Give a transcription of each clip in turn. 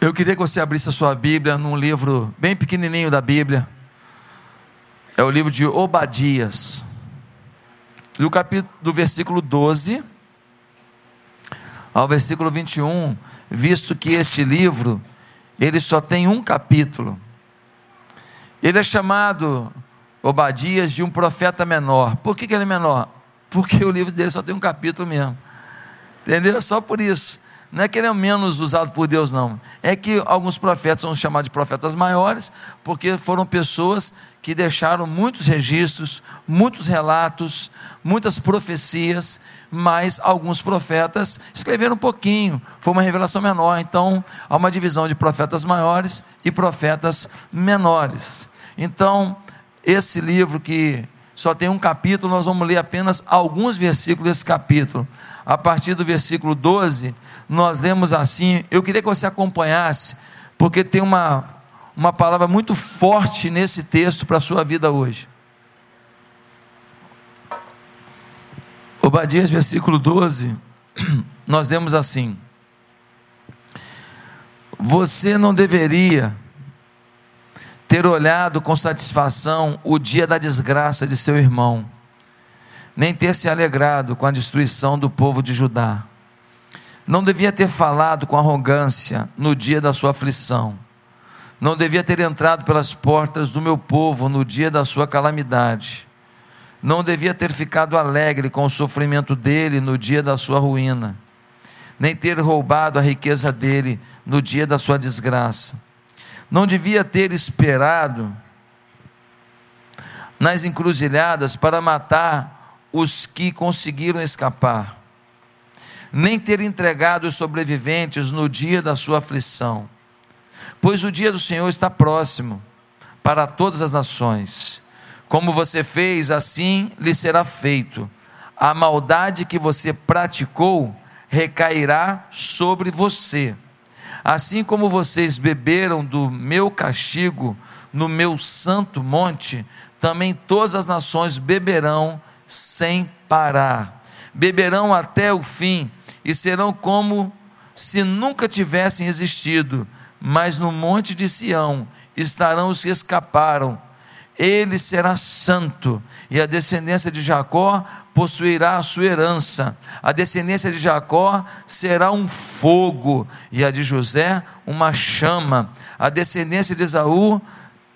Eu queria que você abrisse a sua Bíblia num livro bem pequenininho da Bíblia. É o livro de Obadias. Do capítulo do versículo 12 ao versículo 21, visto que este livro ele só tem um capítulo. Ele é chamado Obadias de um profeta menor. Por que, que ele é menor? Porque o livro dele só tem um capítulo mesmo. Entendeu? Só por isso. Não é que ele é menos usado por Deus, não. É que alguns profetas são chamados de profetas maiores, porque foram pessoas que deixaram muitos registros, muitos relatos, muitas profecias, mas alguns profetas escreveram um pouquinho, foi uma revelação menor. Então, há uma divisão de profetas maiores e profetas menores. Então, esse livro que só tem um capítulo, nós vamos ler apenas alguns versículos desse capítulo. A partir do versículo 12 nós lemos assim. Eu queria que você acompanhasse, porque tem uma, uma palavra muito forte nesse texto para a sua vida hoje. Obadias, versículo 12, nós lemos assim: Você não deveria ter olhado com satisfação o dia da desgraça de seu irmão, nem ter se alegrado com a destruição do povo de Judá não devia ter falado com arrogância no dia da sua aflição. Não devia ter entrado pelas portas do meu povo no dia da sua calamidade. Não devia ter ficado alegre com o sofrimento dele no dia da sua ruína. Nem ter roubado a riqueza dele no dia da sua desgraça. Não devia ter esperado nas encruzilhadas para matar os que conseguiram escapar nem ter entregado os sobreviventes no dia da sua aflição. Pois o dia do Senhor está próximo para todas as nações. Como você fez, assim lhe será feito. A maldade que você praticou recairá sobre você. Assim como vocês beberam do meu castigo no meu santo monte, também todas as nações beberão sem parar. Beberão até o fim e serão como se nunca tivessem existido, mas no monte de Sião estarão os que escaparam. Ele será santo, e a descendência de Jacó possuirá a sua herança. A descendência de Jacó será um fogo, e a de José uma chama. A descendência de Esaú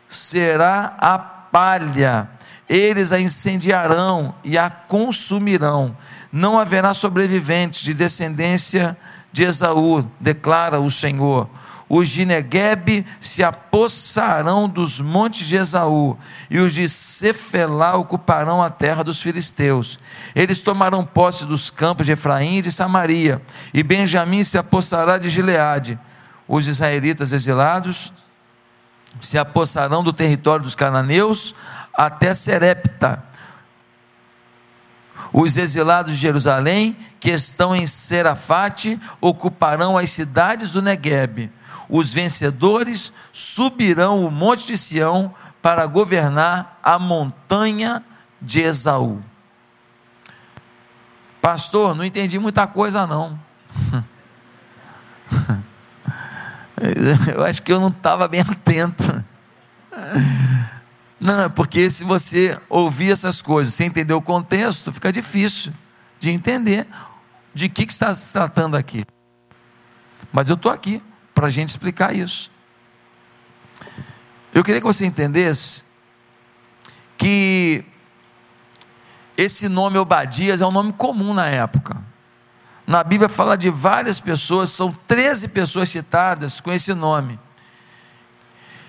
será a palha. Eles a incendiarão e a consumirão não haverá sobreviventes de descendência de Esaú, declara o Senhor. Os de Negueb se apossarão dos montes de Esaú, e os de Cefelá ocuparão a terra dos filisteus. Eles tomarão posse dos campos de Efraim e de Samaria, e Benjamim se apossará de Gileade. Os israelitas exilados se apossarão do território dos cananeus até Serepta os exilados de Jerusalém, que estão em Serafate, ocuparão as cidades do Negueb. Os vencedores subirão o monte de Sião para governar a montanha de Esaú. Pastor, não entendi muita coisa não. Eu acho que eu não estava bem atento. Não, é porque se você ouvir essas coisas sem entender o contexto, fica difícil de entender de que, que está se tratando aqui. Mas eu estou aqui para a gente explicar isso. Eu queria que você entendesse que esse nome Obadias é um nome comum na época. Na Bíblia fala de várias pessoas, são 13 pessoas citadas com esse nome.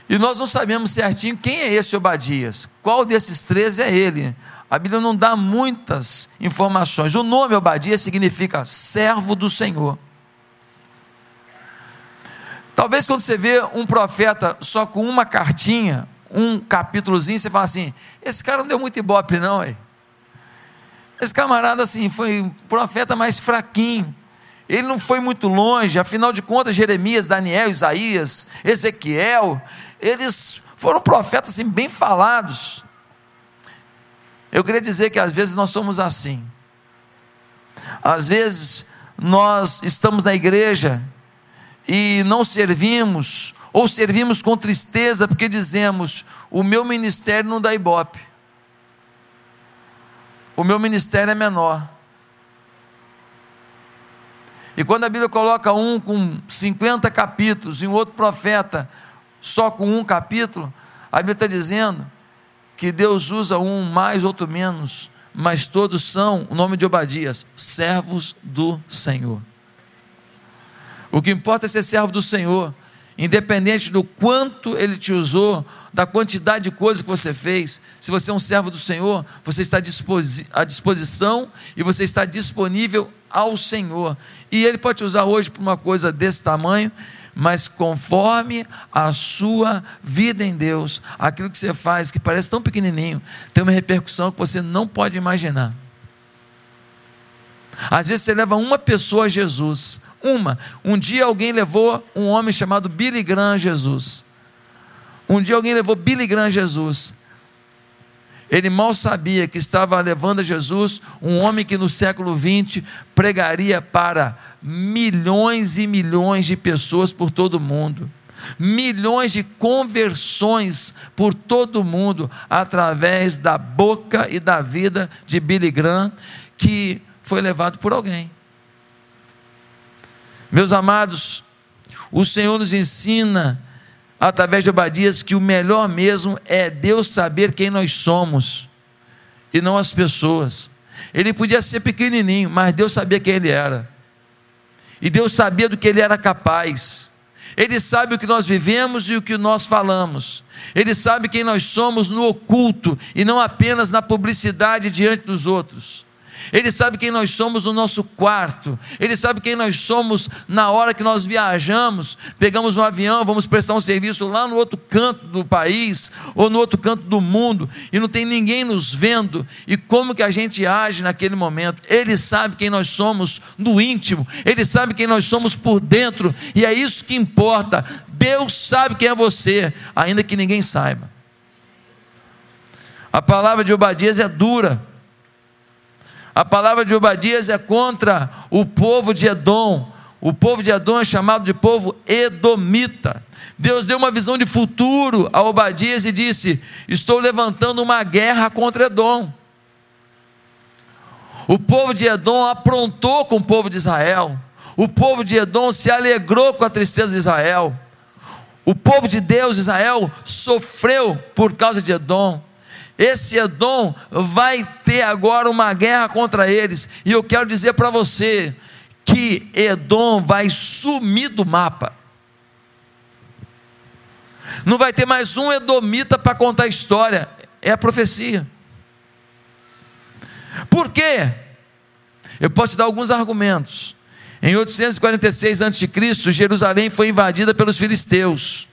E nós não sabemos certinho quem é esse Obadias. Qual desses três é ele? A Bíblia não dá muitas informações. O nome Obadias significa servo do Senhor. Talvez quando você vê um profeta só com uma cartinha, um capítulozinho, você fala assim: esse cara não deu muito ibope, não, hein? Esse camarada, assim, foi um profeta mais fraquinho. Ele não foi muito longe, afinal de contas, Jeremias, Daniel, Isaías, Ezequiel, eles foram profetas assim, bem falados. Eu queria dizer que às vezes nós somos assim. Às vezes nós estamos na igreja e não servimos, ou servimos com tristeza porque dizemos: o meu ministério não dá ibope, o meu ministério é menor. E quando a Bíblia coloca um com 50 capítulos e um outro profeta só com um capítulo, a Bíblia está dizendo que Deus usa um mais, outro menos, mas todos são, o nome de Obadias, servos do Senhor. O que importa é ser servo do Senhor, independente do quanto Ele te usou, da quantidade de coisas que você fez. Se você é um servo do Senhor, você está à disposição e você está disponível ao Senhor. E Ele pode te usar hoje para uma coisa desse tamanho, mas conforme a sua vida em Deus, aquilo que você faz, que parece tão pequenininho, tem uma repercussão que você não pode imaginar. Às vezes você leva uma pessoa a Jesus, uma. Um dia alguém levou um homem chamado Billy Graham a Jesus. Um dia alguém levou Billy Graham a Jesus. Ele mal sabia que estava levando a Jesus um homem que no século XX pregaria para milhões e milhões de pessoas por todo o mundo. Milhões de conversões por todo o mundo através da boca e da vida de Billy Graham, que foi levado por alguém. Meus amados, o Senhor nos ensina através de Obadias que o melhor mesmo é Deus saber quem nós somos e não as pessoas. Ele podia ser pequenininho, mas Deus sabia quem ele era. E Deus sabia do que ele era capaz. Ele sabe o que nós vivemos e o que nós falamos. Ele sabe quem nós somos no oculto e não apenas na publicidade diante dos outros. Ele sabe quem nós somos no nosso quarto, Ele sabe quem nós somos na hora que nós viajamos, pegamos um avião, vamos prestar um serviço lá no outro canto do país ou no outro canto do mundo e não tem ninguém nos vendo e como que a gente age naquele momento. Ele sabe quem nós somos no íntimo, Ele sabe quem nós somos por dentro e é isso que importa. Deus sabe quem é você, ainda que ninguém saiba. A palavra de Obadias é dura a palavra de Obadias é contra o povo de Edom. O povo de Edom é chamado de povo edomita. Deus deu uma visão de futuro a Obadias e disse: Estou levantando uma guerra contra Edom. O povo de Edom aprontou com o povo de Israel. O povo de Edom se alegrou com a tristeza de Israel. O povo de Deus, Israel, sofreu por causa de Edom. Esse Edom vai ter agora uma guerra contra eles, e eu quero dizer para você que Edom vai sumir do mapa. Não vai ter mais um Edomita para contar a história, é a profecia. Por quê? Eu posso te dar alguns argumentos. Em 846 a.C., Jerusalém foi invadida pelos filisteus.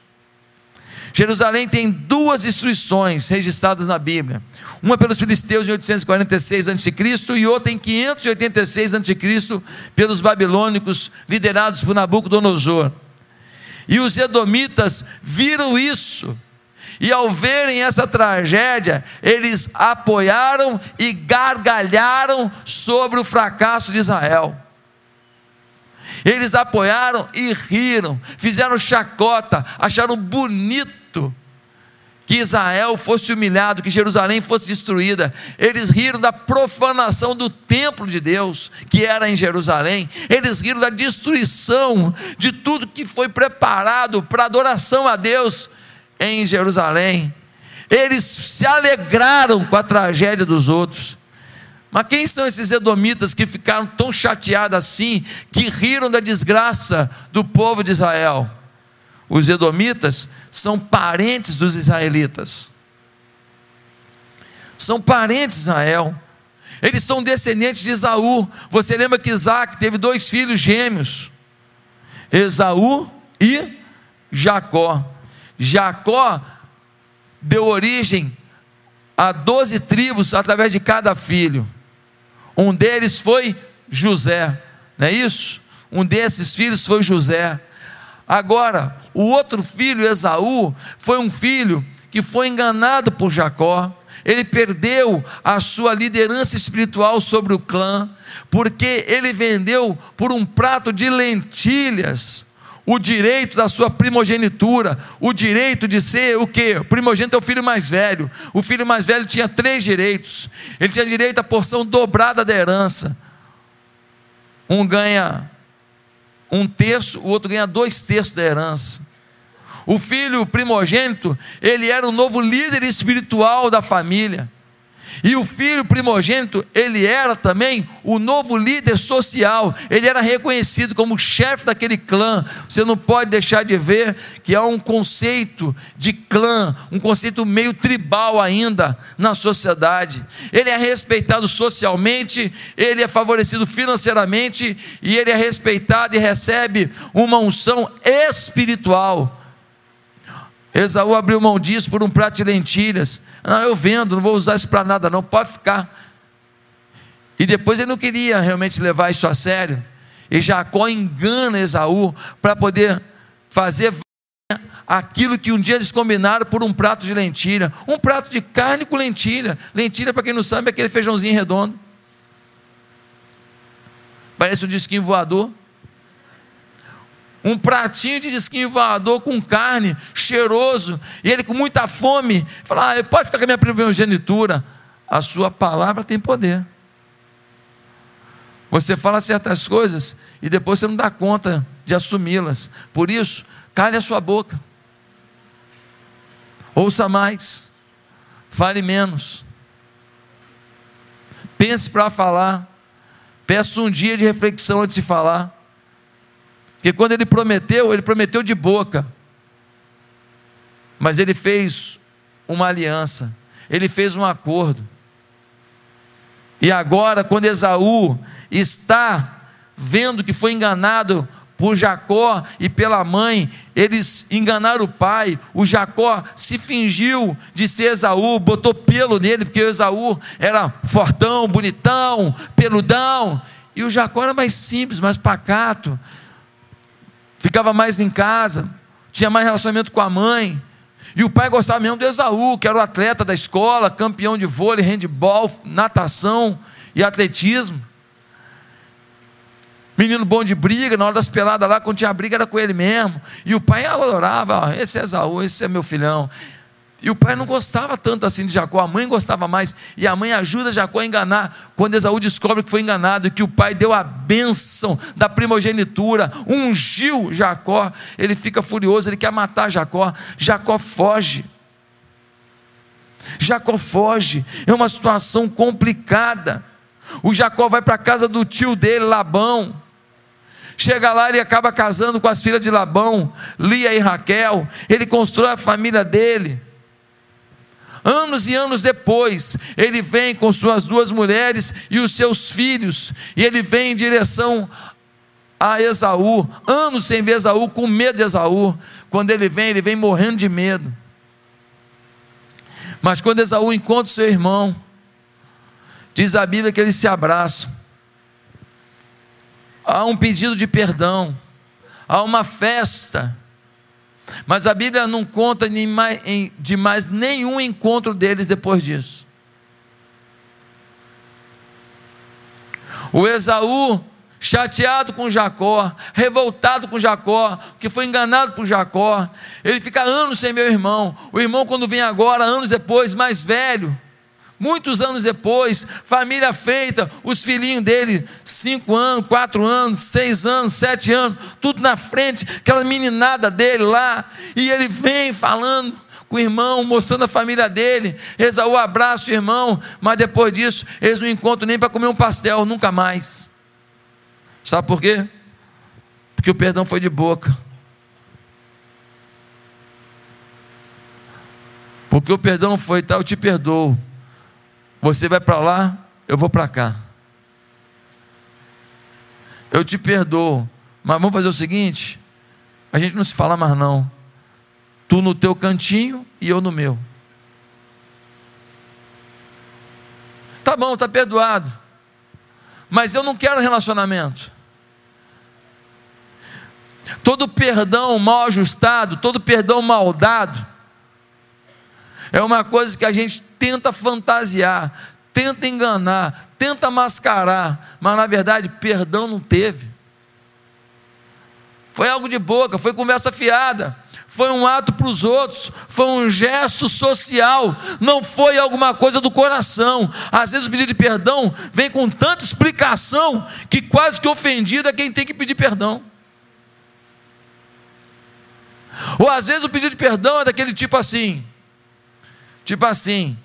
Jerusalém tem duas destruições registradas na Bíblia. Uma pelos filisteus em 846 a.C. e outra em 586 a.C. pelos babilônicos liderados por Nabucodonosor. E os edomitas viram isso. E ao verem essa tragédia, eles apoiaram e gargalharam sobre o fracasso de Israel. Eles apoiaram e riram, fizeram chacota, acharam bonito que Israel fosse humilhado, que Jerusalém fosse destruída. Eles riram da profanação do templo de Deus, que era em Jerusalém. Eles riram da destruição de tudo que foi preparado para adoração a Deus em Jerusalém. Eles se alegraram com a tragédia dos outros. Mas quem são esses edomitas que ficaram tão chateados assim, que riram da desgraça do povo de Israel? Os edomitas são parentes dos israelitas. São parentes de Israel. Eles são descendentes de Esaú. Você lembra que Isaac teve dois filhos gêmeos: Esaú e Jacó. Jacó deu origem a doze tribos através de cada filho. Um deles foi José, não é isso? Um desses filhos foi José. Agora, o outro filho, Esaú, foi um filho que foi enganado por Jacó. Ele perdeu a sua liderança espiritual sobre o clã, porque ele vendeu por um prato de lentilhas o direito da sua primogenitura, o direito de ser o que? O primogênito é o filho mais velho. O filho mais velho tinha três direitos. Ele tinha direito à porção dobrada da herança. Um ganha um terço, o outro ganha dois terços da herança. O filho primogênito, ele era o novo líder espiritual da família. E o filho primogênito, ele era também o novo líder social, ele era reconhecido como chefe daquele clã. Você não pode deixar de ver que há um conceito de clã, um conceito meio tribal ainda na sociedade. Ele é respeitado socialmente, ele é favorecido financeiramente e ele é respeitado e recebe uma unção espiritual. Esaú abriu mão disso por um prato de lentilhas. Não, eu vendo, não vou usar isso para nada, não, pode ficar. E depois ele não queria realmente levar isso a sério. E Jacó engana Esaú para poder fazer aquilo que um dia eles combinaram por um prato de lentilha. Um prato de carne com lentilha. Lentilha, para quem não sabe, é aquele feijãozinho redondo. Parece um disquinho voador um pratinho de disquinho voador com carne, cheiroso, e ele com muita fome, fala: ah, pode ficar com a minha primogenitura. A sua palavra tem poder. Você fala certas coisas e depois você não dá conta de assumi-las. Por isso, cale a sua boca. Ouça mais. Fale menos. Pense para falar. Peça um dia de reflexão antes de falar. Porque quando ele prometeu, ele prometeu de boca. Mas ele fez uma aliança, ele fez um acordo. E agora, quando Esaú está vendo que foi enganado por Jacó e pela mãe, eles enganaram o pai. O Jacó se fingiu de ser Esaú, botou pelo nele, porque o Esaú era fortão, bonitão, peludão. E o Jacó era mais simples, mais pacato ficava mais em casa, tinha mais relacionamento com a mãe. E o pai gostava mesmo do Esaú, que era o atleta da escola, campeão de vôlei, handball, natação e atletismo. Menino bom de briga, na hora das peladas lá, quando tinha briga era com ele mesmo. E o pai adorava, esse é Esaú, esse é meu filhão. E o pai não gostava tanto assim de Jacó, a mãe gostava mais. E a mãe ajuda Jacó a enganar. Quando Esaú descobre que foi enganado e que o pai deu a bênção da primogenitura, ungiu Jacó, ele fica furioso, ele quer matar Jacó. Jacó foge. Jacó foge. É uma situação complicada. O Jacó vai para a casa do tio dele, Labão. Chega lá, ele acaba casando com as filhas de Labão, Lia e Raquel. Ele constrói a família dele. Anos e anos depois, ele vem com suas duas mulheres e os seus filhos, e ele vem em direção a Esaú, anos sem ver Esaú, com medo de Esaú. Quando ele vem, ele vem morrendo de medo. Mas quando Esaú encontra seu irmão, diz a Bíblia que eles se abraçam. Há um pedido de perdão, há uma festa mas a Bíblia não conta de mais nenhum encontro deles depois disso. O Esaú, chateado com Jacó, revoltado com Jacó, que foi enganado por Jacó, ele fica anos sem meu irmão. O irmão, quando vem agora, anos depois, mais velho, Muitos anos depois, família feita, os filhinhos dele, cinco anos, quatro anos, seis anos, sete anos, tudo na frente, aquela meninada dele lá, e ele vem falando com o irmão, mostrando a família dele. Esaú abraça o irmão, mas depois disso, eles não encontram nem para comer um pastel, nunca mais. Sabe por quê? Porque o perdão foi de boca. Porque o perdão foi, tá, eu te perdoo. Você vai para lá, eu vou para cá. Eu te perdoo, mas vamos fazer o seguinte: a gente não se fala mais não. Tu no teu cantinho e eu no meu. Tá bom, tá perdoado. Mas eu não quero relacionamento. Todo perdão mal ajustado, todo perdão mal dado, é uma coisa que a gente tenta fantasiar, tenta enganar, tenta mascarar, mas na verdade perdão não teve. foi algo de boca, foi conversa fiada, foi um ato para os outros, foi um gesto social, não foi alguma coisa do coração. Às vezes o pedido de perdão vem com tanta explicação que quase que ofendido é quem tem que pedir perdão. Ou às vezes o pedido de perdão é daquele tipo assim, tipo assim,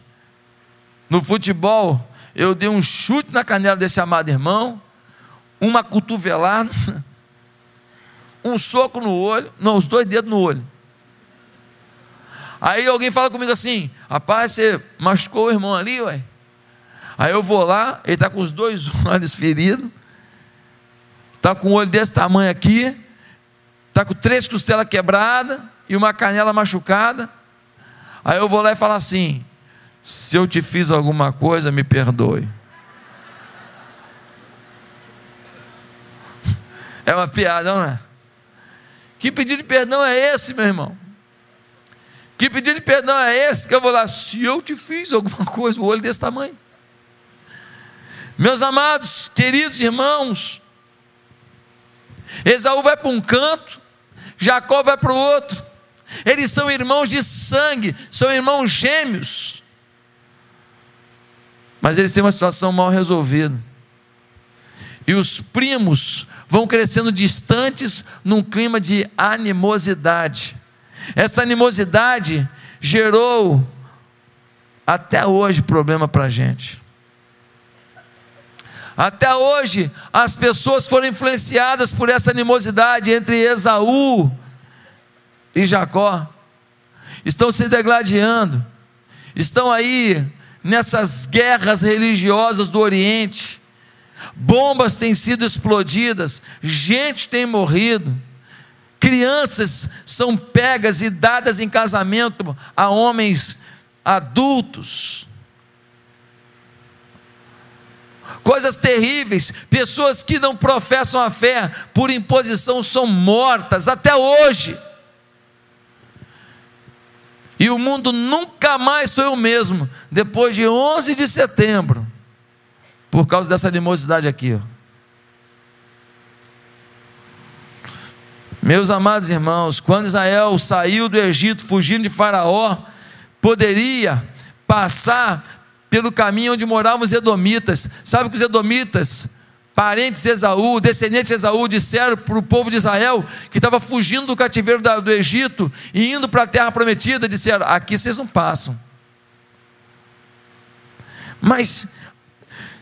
no futebol, eu dei um chute na canela desse amado irmão, uma cotovelada, um soco no olho, não, os dois dedos no olho. Aí alguém fala comigo assim: rapaz, você machucou o irmão ali, ué. Aí eu vou lá, ele está com os dois olhos feridos, está com o olho desse tamanho aqui, está com três costelas quebradas e uma canela machucada. Aí eu vou lá e falo assim: se eu te fiz alguma coisa, me perdoe. É uma piada, não é? Que pedido de perdão é esse, meu irmão? Que pedido de perdão é esse? Que eu vou lá, se eu te fiz alguma coisa, o olho desse tamanho. Meus amados, queridos irmãos, Esaú vai para um canto, Jacó vai para o outro. Eles são irmãos de sangue, são irmãos gêmeos. Mas eles têm uma situação mal resolvida. E os primos vão crescendo distantes num clima de animosidade. Essa animosidade gerou até hoje problema para a gente. Até hoje, as pessoas foram influenciadas por essa animosidade entre Esaú e Jacó. Estão se degladiando, estão aí nessas guerras religiosas do Oriente. Bombas têm sido explodidas, gente tem morrido. Crianças são pegas e dadas em casamento a homens adultos. Coisas terríveis, pessoas que não professam a fé por imposição são mortas até hoje. E o mundo nunca mais foi o mesmo depois de 11 de setembro, por causa dessa animosidade aqui. Ó. Meus amados irmãos, quando Israel saiu do Egito fugindo de Faraó, poderia passar pelo caminho onde moravam os Edomitas. Sabe que os Edomitas, parentes de Esaú, descendentes de Esaú, disseram para o povo de Israel que estava fugindo do cativeiro do Egito e indo para a terra prometida, disseram: aqui vocês não passam. Mas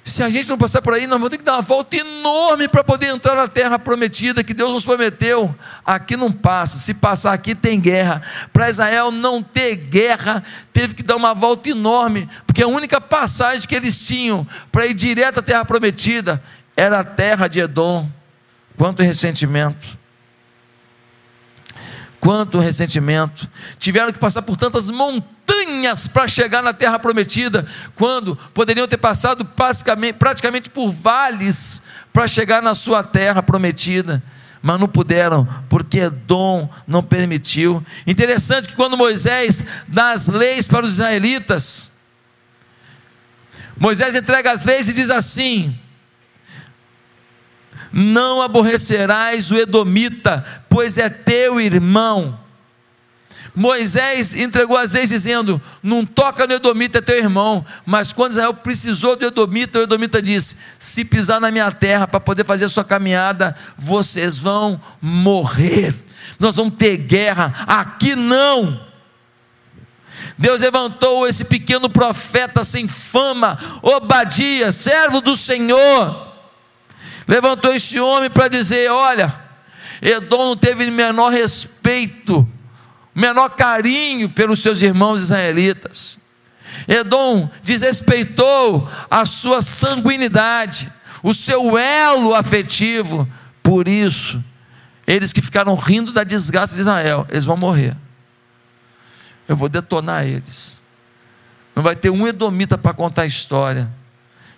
se a gente não passar por aí, nós vamos ter que dar uma volta enorme para poder entrar na terra prometida que Deus nos prometeu. Aqui não passa, se passar aqui tem guerra. Para Israel não ter guerra, teve que dar uma volta enorme, porque a única passagem que eles tinham para ir direto à terra prometida era a terra de Edom. Quanto ressentimento quanto ressentimento. Tiveram que passar por tantas montanhas para chegar na terra prometida, quando poderiam ter passado praticamente, praticamente por vales para chegar na sua terra prometida. Mas não puderam, porque Dom não permitiu. Interessante que quando Moisés dá as leis para os israelitas, Moisés entrega as leis e diz assim: não aborrecerás o Edomita, pois é teu irmão. Moisés entregou as leis dizendo: Não toca no Edomita, é teu irmão. Mas quando Israel precisou do Edomita, o Edomita disse: Se pisar na minha terra para poder fazer a sua caminhada, vocês vão morrer. Nós vamos ter guerra. Aqui não. Deus levantou esse pequeno profeta sem fama, Obadias, servo do Senhor levantou esse homem para dizer: olha, Edom não teve menor respeito, menor carinho pelos seus irmãos israelitas. Edom desrespeitou a sua sanguinidade, o seu elo afetivo. Por isso, eles que ficaram rindo da desgraça de Israel, eles vão morrer. Eu vou detonar eles. Não vai ter um edomita para contar a história.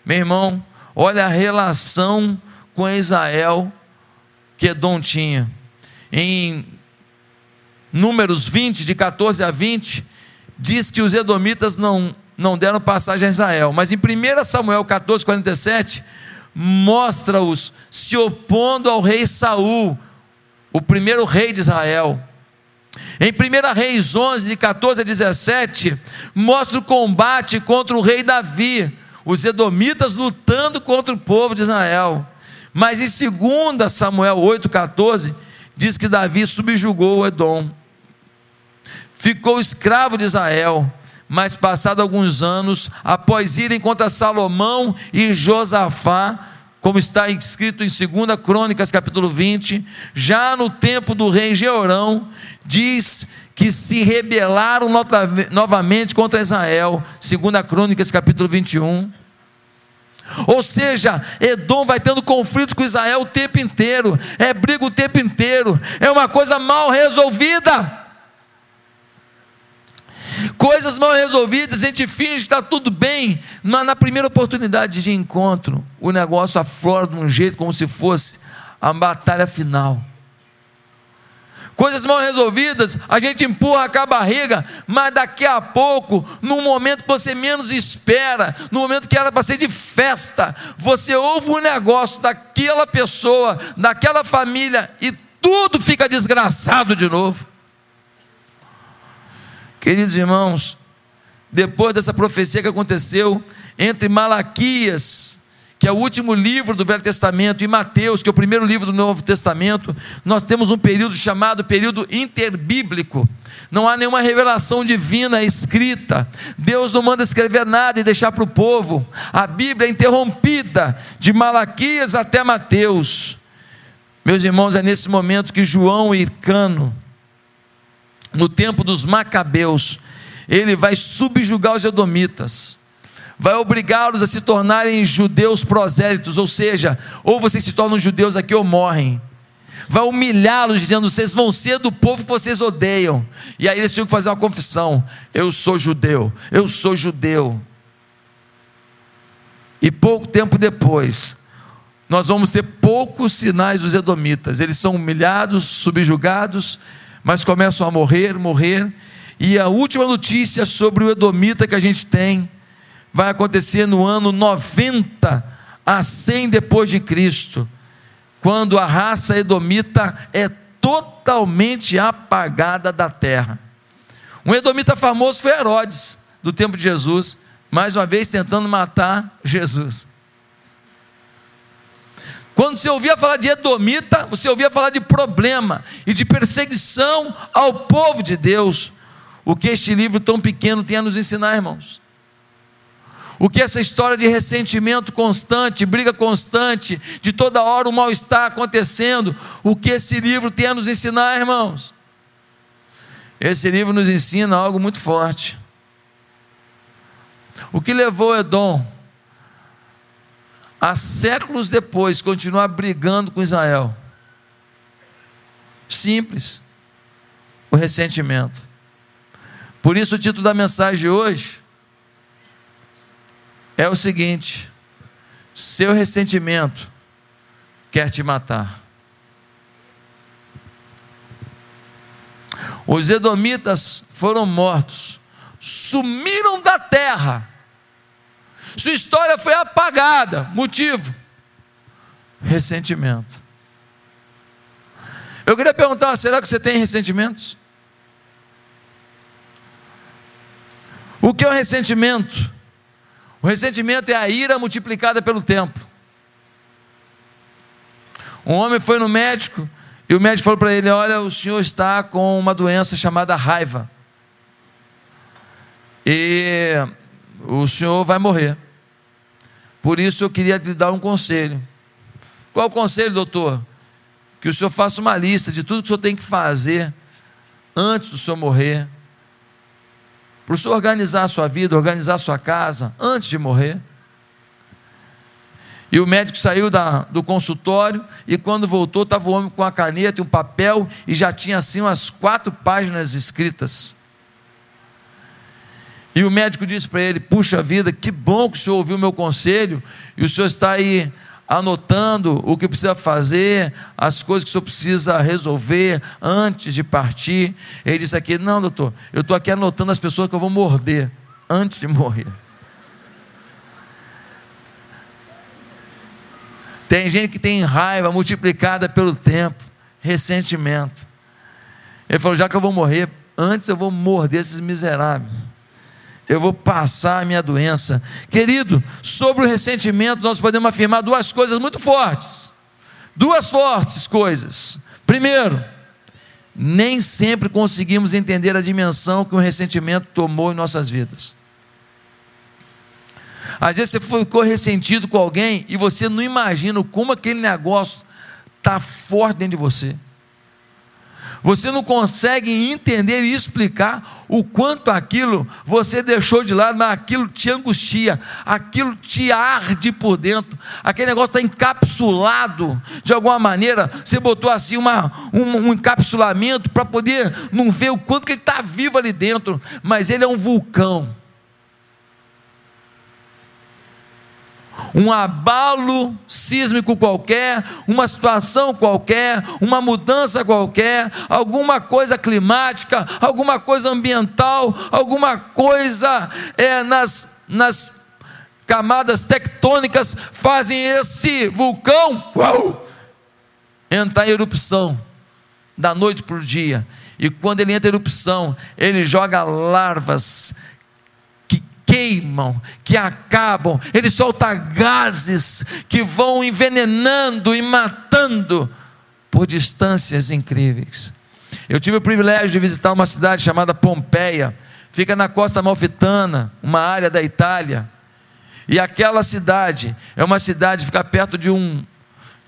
Meu irmão, olha a relação com Israel que Edom tinha. Em Números 20, de 14 a 20, diz que os edomitas não, não deram passagem a Israel. Mas em 1 Samuel 14, 47, mostra-os se opondo ao rei Saul, o primeiro rei de Israel. Em 1 Reis 11, de 14 a 17, mostra o combate contra o rei Davi, os edomitas lutando contra o povo de Israel. Mas em 2 Samuel 8,14, diz que Davi subjugou Edom, ficou escravo de Israel, mas passado alguns anos, após irem contra Salomão e Josafá, como está escrito em 2 Crônicas, capítulo 20, já no tempo do rei Jeorão, diz que se rebelaram novamente contra Israel, 2 Crônicas, capítulo 21. Ou seja, Edom vai tendo conflito com Israel o tempo inteiro, é briga o tempo inteiro, é uma coisa mal resolvida. Coisas mal resolvidas, a gente finge que está tudo bem, mas na primeira oportunidade de encontro, o negócio aflora de um jeito como se fosse a batalha final. Coisas mal resolvidas, a gente empurra com a barriga, mas daqui a pouco, no momento que você menos espera, no momento que era para ser de festa, você ouve o um negócio daquela pessoa, daquela família, e tudo fica desgraçado de novo. Queridos irmãos, depois dessa profecia que aconteceu entre Malaquias, que é o último livro do Velho Testamento, e Mateus, que é o primeiro livro do Novo Testamento, nós temos um período chamado período interbíblico. Não há nenhuma revelação divina escrita. Deus não manda escrever nada e deixar para o povo. A Bíblia é interrompida de Malaquias até Mateus. Meus irmãos, é nesse momento que João Ircano, no tempo dos Macabeus, ele vai subjugar os edomitas, vai obrigá-los a se tornarem judeus prosélitos, ou seja, ou vocês se tornam judeus aqui ou morrem. Vai humilhá-los, dizendo: vocês vão ser do povo que vocês odeiam. E aí eles tinham que fazer uma confissão: eu sou judeu, eu sou judeu. E pouco tempo depois, nós vamos ser poucos sinais dos edomitas. Eles são humilhados, subjugados mas começam a morrer, morrer. E a última notícia sobre o Edomita que a gente tem vai acontecer no ano 90 a 100 depois de Cristo, quando a raça edomita é totalmente apagada da terra. Um edomita famoso foi Herodes, do tempo de Jesus, mais uma vez tentando matar Jesus. Quando você ouvia falar de Edomita, você ouvia falar de problema e de perseguição ao povo de Deus. O que este livro tão pequeno tem a nos ensinar, irmãos? O que essa história de ressentimento constante, briga constante, de toda hora o mal-estar acontecendo, o que esse livro tem a nos ensinar, irmãos? Esse livro nos ensina algo muito forte. O que levou Edom há séculos depois, continuar brigando com Israel. Simples. O ressentimento. Por isso, o título da mensagem de hoje é o seguinte: Seu ressentimento quer te matar. Os edomitas foram mortos, sumiram da terra sua história foi apagada. Motivo? Ressentimento. Eu queria perguntar: será que você tem ressentimentos? O que é o ressentimento? O ressentimento é a ira multiplicada pelo tempo. Um homem foi no médico e o médico falou para ele: Olha, o senhor está com uma doença chamada raiva. E o senhor vai morrer. Por isso eu queria te dar um conselho. Qual o conselho, doutor? Que o senhor faça uma lista de tudo que o senhor tem que fazer antes do senhor morrer. Para senhor organizar a sua vida, organizar a sua casa, antes de morrer. E o médico saiu da, do consultório e quando voltou, estava o homem com a caneta e um papel e já tinha assim umas quatro páginas escritas. E o médico disse para ele: Puxa vida, que bom que o senhor ouviu o meu conselho e o senhor está aí anotando o que precisa fazer, as coisas que o senhor precisa resolver antes de partir. Ele disse aqui: Não, doutor, eu estou aqui anotando as pessoas que eu vou morder antes de morrer. Tem gente que tem raiva multiplicada pelo tempo, ressentimento. Ele falou: já que eu vou morrer, antes eu vou morder esses miseráveis. Eu vou passar a minha doença. Querido, sobre o ressentimento, nós podemos afirmar duas coisas muito fortes. Duas fortes coisas. Primeiro, nem sempre conseguimos entender a dimensão que o ressentimento tomou em nossas vidas. Às vezes você ficou ressentido com alguém e você não imagina como aquele negócio está forte dentro de você. Você não consegue entender e explicar o quanto aquilo você deixou de lado, mas aquilo te angustia, aquilo te arde por dentro, aquele negócio está encapsulado de alguma maneira. Você botou assim uma, um, um encapsulamento para poder não ver o quanto que ele está vivo ali dentro, mas ele é um vulcão um abalo sísmico qualquer, uma situação qualquer, uma mudança qualquer, alguma coisa climática, alguma coisa ambiental, alguma coisa é, nas, nas camadas tectônicas fazem esse vulcão uau, entrar em erupção da noite para o dia. E quando ele entra em erupção, ele joga larvas queimam, que acabam, ele solta gases que vão envenenando e matando por distâncias incríveis. Eu tive o privilégio de visitar uma cidade chamada Pompeia, fica na costa malfitana, uma área da Itália. E aquela cidade é uma cidade que fica perto de um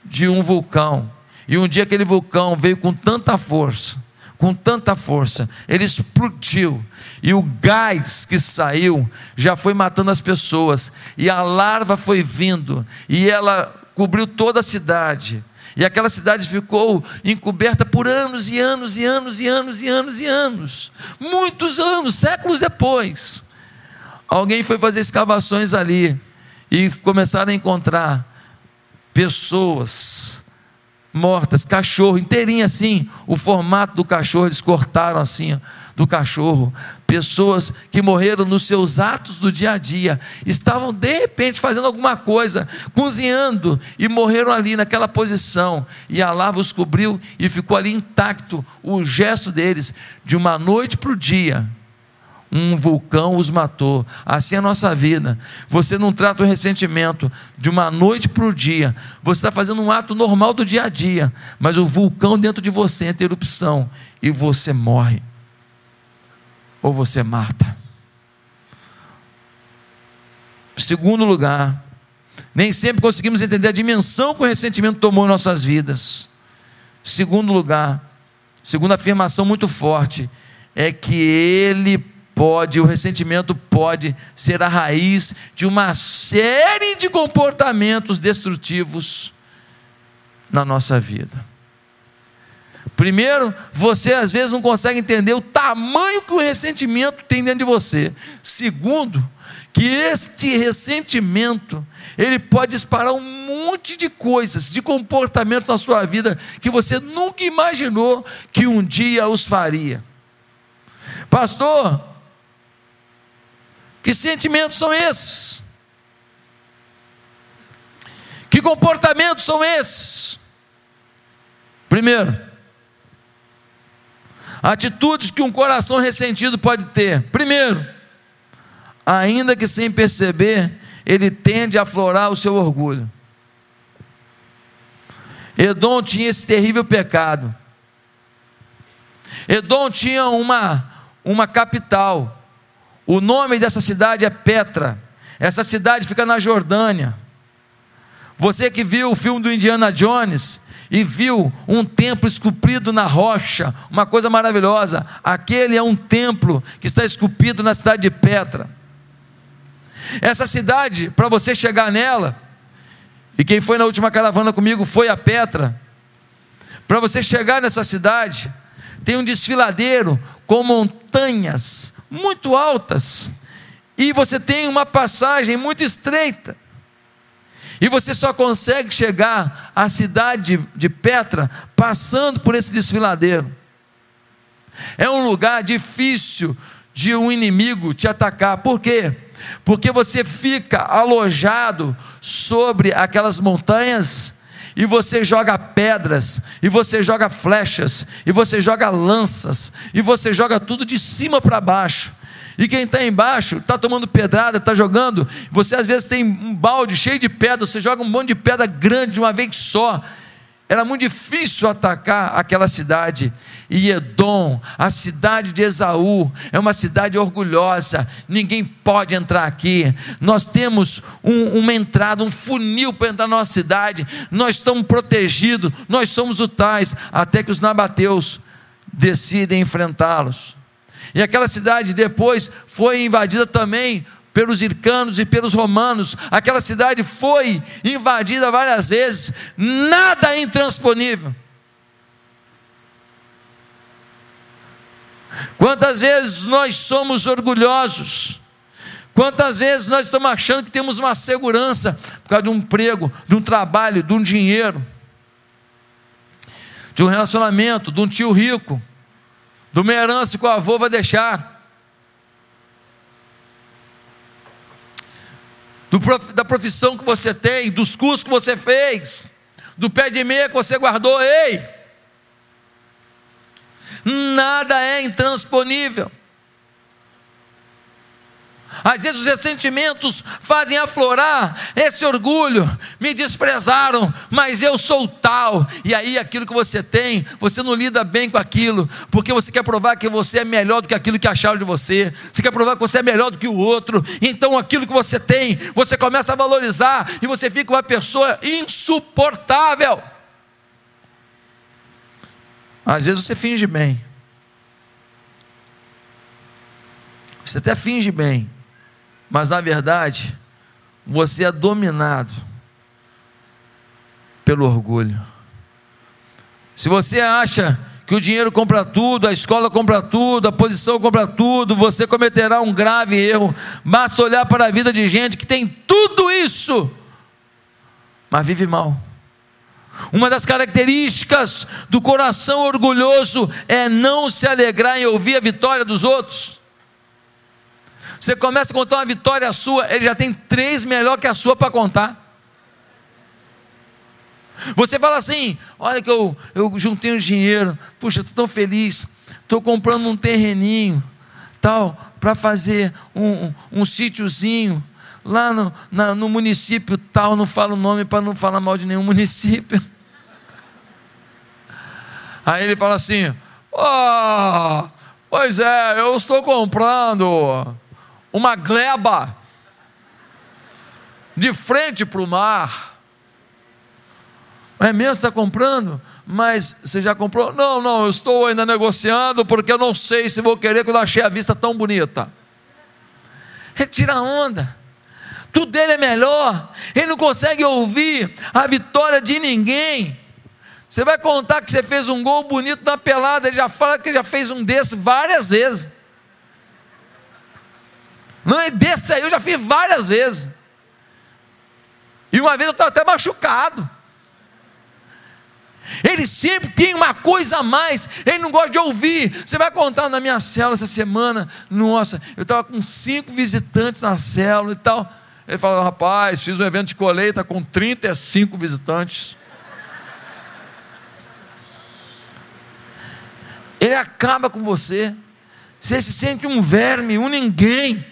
de um vulcão. E um dia aquele vulcão veio com tanta força com tanta força, ele explodiu, e o gás que saiu já foi matando as pessoas, e a larva foi vindo, e ela cobriu toda a cidade. E aquela cidade ficou encoberta por anos e anos e anos e anos e anos e anos. Muitos anos, séculos depois. Alguém foi fazer escavações ali e começaram a encontrar pessoas mortas, cachorro, inteirinho assim, o formato do cachorro, eles cortaram assim, do cachorro. Pessoas que morreram nos seus atos do dia a dia, estavam de repente fazendo alguma coisa, cozinhando, e morreram ali naquela posição. E a lava os cobriu e ficou ali intacto o gesto deles, de uma noite para o dia um vulcão os matou. Assim é a nossa vida. Você não trata o ressentimento de uma noite para o dia. Você está fazendo um ato normal do dia a dia, mas o vulcão dentro de você entra erupção e você morre. Ou você mata. Segundo lugar, nem sempre conseguimos entender a dimensão que o ressentimento tomou em nossas vidas. Segundo lugar, segunda afirmação muito forte, é que ele pode, o ressentimento pode ser a raiz de uma série de comportamentos destrutivos na nossa vida. Primeiro, você às vezes não consegue entender o tamanho que o ressentimento tem dentro de você. Segundo, que este ressentimento, ele pode disparar um monte de coisas, de comportamentos na sua vida que você nunca imaginou que um dia os faria. Pastor, que sentimentos são esses? Que comportamentos são esses? Primeiro, atitudes que um coração ressentido pode ter. Primeiro, ainda que sem perceber, ele tende a aflorar o seu orgulho. Edom tinha esse terrível pecado. Edom tinha uma, uma capital, o nome dessa cidade é Petra. Essa cidade fica na Jordânia. Você que viu o filme do Indiana Jones e viu um templo esculpido na rocha, uma coisa maravilhosa. Aquele é um templo que está esculpido na cidade de Petra. Essa cidade, para você chegar nela, e quem foi na última caravana comigo foi a Petra. Para você chegar nessa cidade, tem um desfiladeiro com montanhas muito altas, e você tem uma passagem muito estreita. E você só consegue chegar à cidade de Petra passando por esse desfiladeiro. É um lugar difícil de um inimigo te atacar. Por quê? Porque você fica alojado sobre aquelas montanhas e você joga pedras, e você joga flechas, e você joga lanças, e você joga tudo de cima para baixo. E quem está embaixo está tomando pedrada, está jogando. Você às vezes tem um balde cheio de pedras, você joga um monte de pedra grande de uma vez só. Era muito difícil atacar aquela cidade. E Edom, a cidade de Esaú, é uma cidade orgulhosa, ninguém pode entrar aqui. Nós temos um, uma entrada, um funil para entrar na nossa cidade, nós estamos protegidos, nós somos o tais, até que os nabateus decidem enfrentá-los. E aquela cidade depois foi invadida também pelos ircanos e pelos romanos. Aquela cidade foi invadida várias vezes, nada é intransponível. Quantas vezes nós somos orgulhosos? Quantas vezes nós estamos achando que temos uma segurança por causa de um emprego, de um trabalho, de um dinheiro, de um relacionamento, de um tio rico, de uma herança que o avô vai deixar. da profissão que você tem, dos cursos que você fez, do pé de meia que você guardou, ei! Nada é intransponível. Às vezes os ressentimentos fazem aflorar esse orgulho. Me desprezaram, mas eu sou tal. E aí aquilo que você tem, você não lida bem com aquilo, porque você quer provar que você é melhor do que aquilo que acharam de você. Você quer provar que você é melhor do que o outro. Então aquilo que você tem, você começa a valorizar e você fica uma pessoa insuportável. Às vezes você finge bem. Você até finge bem mas na verdade, você é dominado pelo orgulho. Se você acha que o dinheiro compra tudo, a escola compra tudo, a posição compra tudo, você cometerá um grave erro. Basta olhar para a vida de gente que tem tudo isso, mas vive mal. Uma das características do coração orgulhoso é não se alegrar em ouvir a vitória dos outros. Você começa a contar uma vitória sua, ele já tem três melhor que a sua para contar. Você fala assim: olha que eu, eu juntei um dinheiro, puxa, estou tão feliz, estou comprando um terreninho, tal, para fazer um, um, um sítiozinho lá no, na, no município tal, não falo o nome para não falar mal de nenhum município. Aí ele fala assim: oh, pois é, eu estou comprando uma gleba de frente para o mar. É mesmo que está comprando? Mas você já comprou? Não, não, eu estou ainda negociando porque eu não sei se vou querer quando achei a vista tão bonita. Retira a onda. Tudo dele é melhor. Ele não consegue ouvir a vitória de ninguém. Você vai contar que você fez um gol bonito na pelada, ele já fala que já fez um desse várias vezes. Não, é desse aí eu já fiz várias vezes. E uma vez eu estava até machucado. Ele sempre tem uma coisa a mais, ele não gosta de ouvir. Você vai contar na minha célula essa semana, nossa, eu estava com cinco visitantes na célula e tal. Ele falou, rapaz, fiz um evento de colheita com 35 visitantes. Ele acaba com você. Você se sente um verme, um ninguém.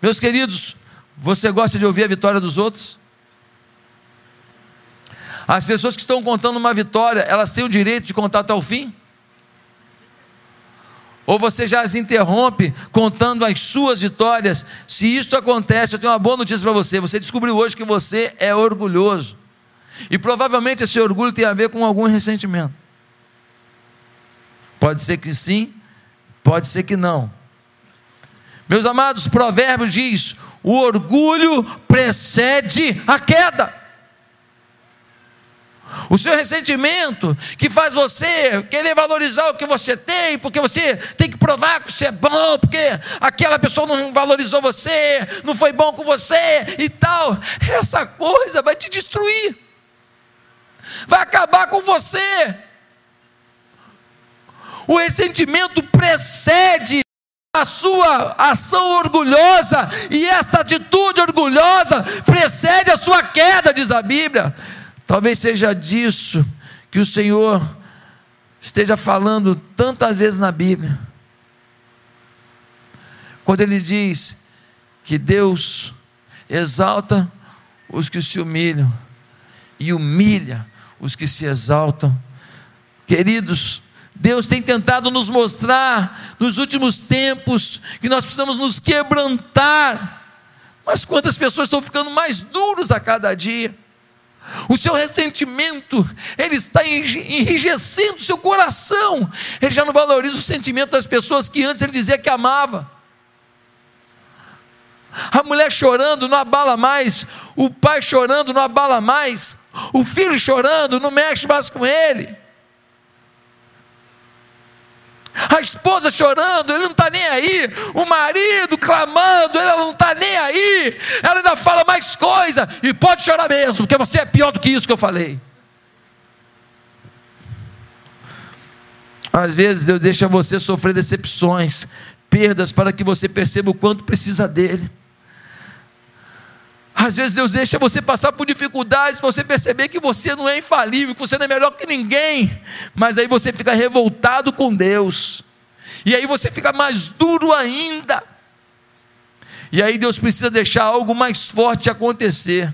Meus queridos, você gosta de ouvir a vitória dos outros? As pessoas que estão contando uma vitória, elas têm o direito de contar até o fim? Ou você já as interrompe contando as suas vitórias? Se isso acontece, eu tenho uma boa notícia para você. Você descobriu hoje que você é orgulhoso. E provavelmente esse orgulho tem a ver com algum ressentimento. Pode ser que sim, pode ser que não. Meus amados, Provérbios diz: o orgulho precede a queda. O seu ressentimento que faz você querer valorizar o que você tem, porque você tem que provar que você é bom, porque aquela pessoa não valorizou você, não foi bom com você e tal. Essa coisa vai te destruir, vai acabar com você. O ressentimento precede a sua ação orgulhosa, e esta atitude orgulhosa precede a sua queda, diz a Bíblia. Talvez seja disso que o Senhor esteja falando tantas vezes na Bíblia. Quando ele diz que Deus exalta os que se humilham e humilha os que se exaltam. Queridos, Deus tem tentado nos mostrar nos últimos tempos que nós precisamos nos quebrantar. Mas quantas pessoas estão ficando mais duros a cada dia? O seu ressentimento, ele está enrijecendo o seu coração. Ele já não valoriza o sentimento das pessoas que antes ele dizia que amava. A mulher chorando não abala mais, o pai chorando não abala mais, o filho chorando não mexe mais com ele. A esposa chorando, ele não está nem aí. O marido clamando, ela não está nem aí. Ainda fala mais coisa. E pode chorar mesmo, porque você é pior do que isso que eu falei. Às vezes eu deixo você sofrer decepções, perdas, para que você perceba o quanto precisa dele. Às vezes Deus deixa você passar por dificuldades para você perceber que você não é infalível, que você não é melhor que ninguém. Mas aí você fica revoltado com Deus. E aí você fica mais duro ainda. E aí Deus precisa deixar algo mais forte acontecer.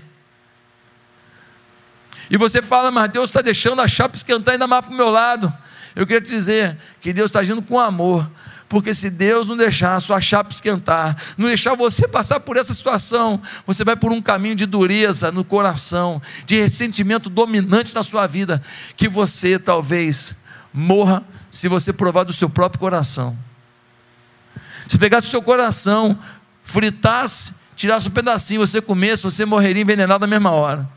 E você fala, mas Deus está deixando a chapa esquentar ainda mais para o meu lado. Eu queria te dizer que Deus está agindo com amor. Porque se Deus não deixar a sua chapa esquentar, não deixar você passar por essa situação, você vai por um caminho de dureza no coração, de ressentimento dominante na sua vida, que você talvez morra se você provar do seu próprio coração. Se pegasse o seu coração, fritasse, tirasse um pedacinho, você comesse, você morreria envenenado na mesma hora.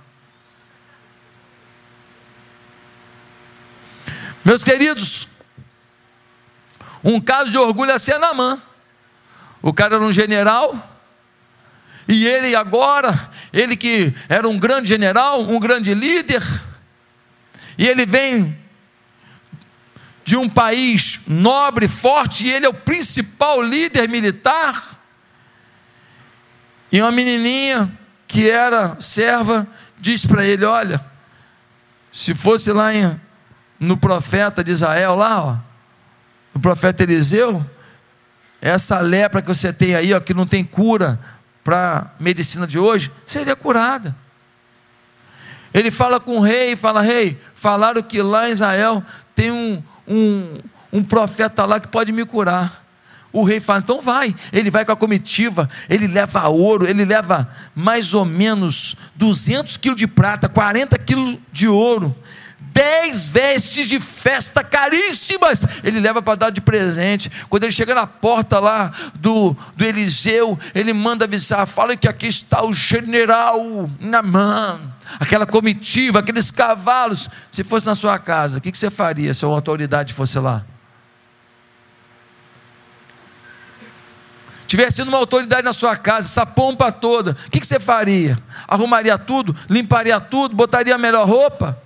Meus queridos, um caso de orgulho é ser Namã. O cara era um general, e ele agora, ele que era um grande general, um grande líder, e ele vem de um país nobre, forte, e ele é o principal líder militar. E uma menininha que era serva diz para ele: Olha, se fosse lá em, no profeta de Israel, lá, ó, o profeta Eliseu, essa lepra que você tem aí, ó, que não tem cura para medicina de hoje, seria curada. Ele fala com o rei, fala, rei, falaram que lá em Israel tem um, um, um profeta lá que pode me curar. O rei fala, então vai. Ele vai com a comitiva, ele leva ouro, ele leva mais ou menos 200 quilos de prata, 40 quilos de ouro dez vestes de festa caríssimas, ele leva para dar de presente. Quando ele chega na porta lá do, do Eliseu, ele manda avisar: fala que aqui está o general Namã, aquela comitiva, aqueles cavalos. Se fosse na sua casa, o que você faria se uma autoridade fosse lá? Tivesse uma autoridade na sua casa, essa pompa toda, o que você faria? Arrumaria tudo? Limparia tudo? Botaria a melhor roupa?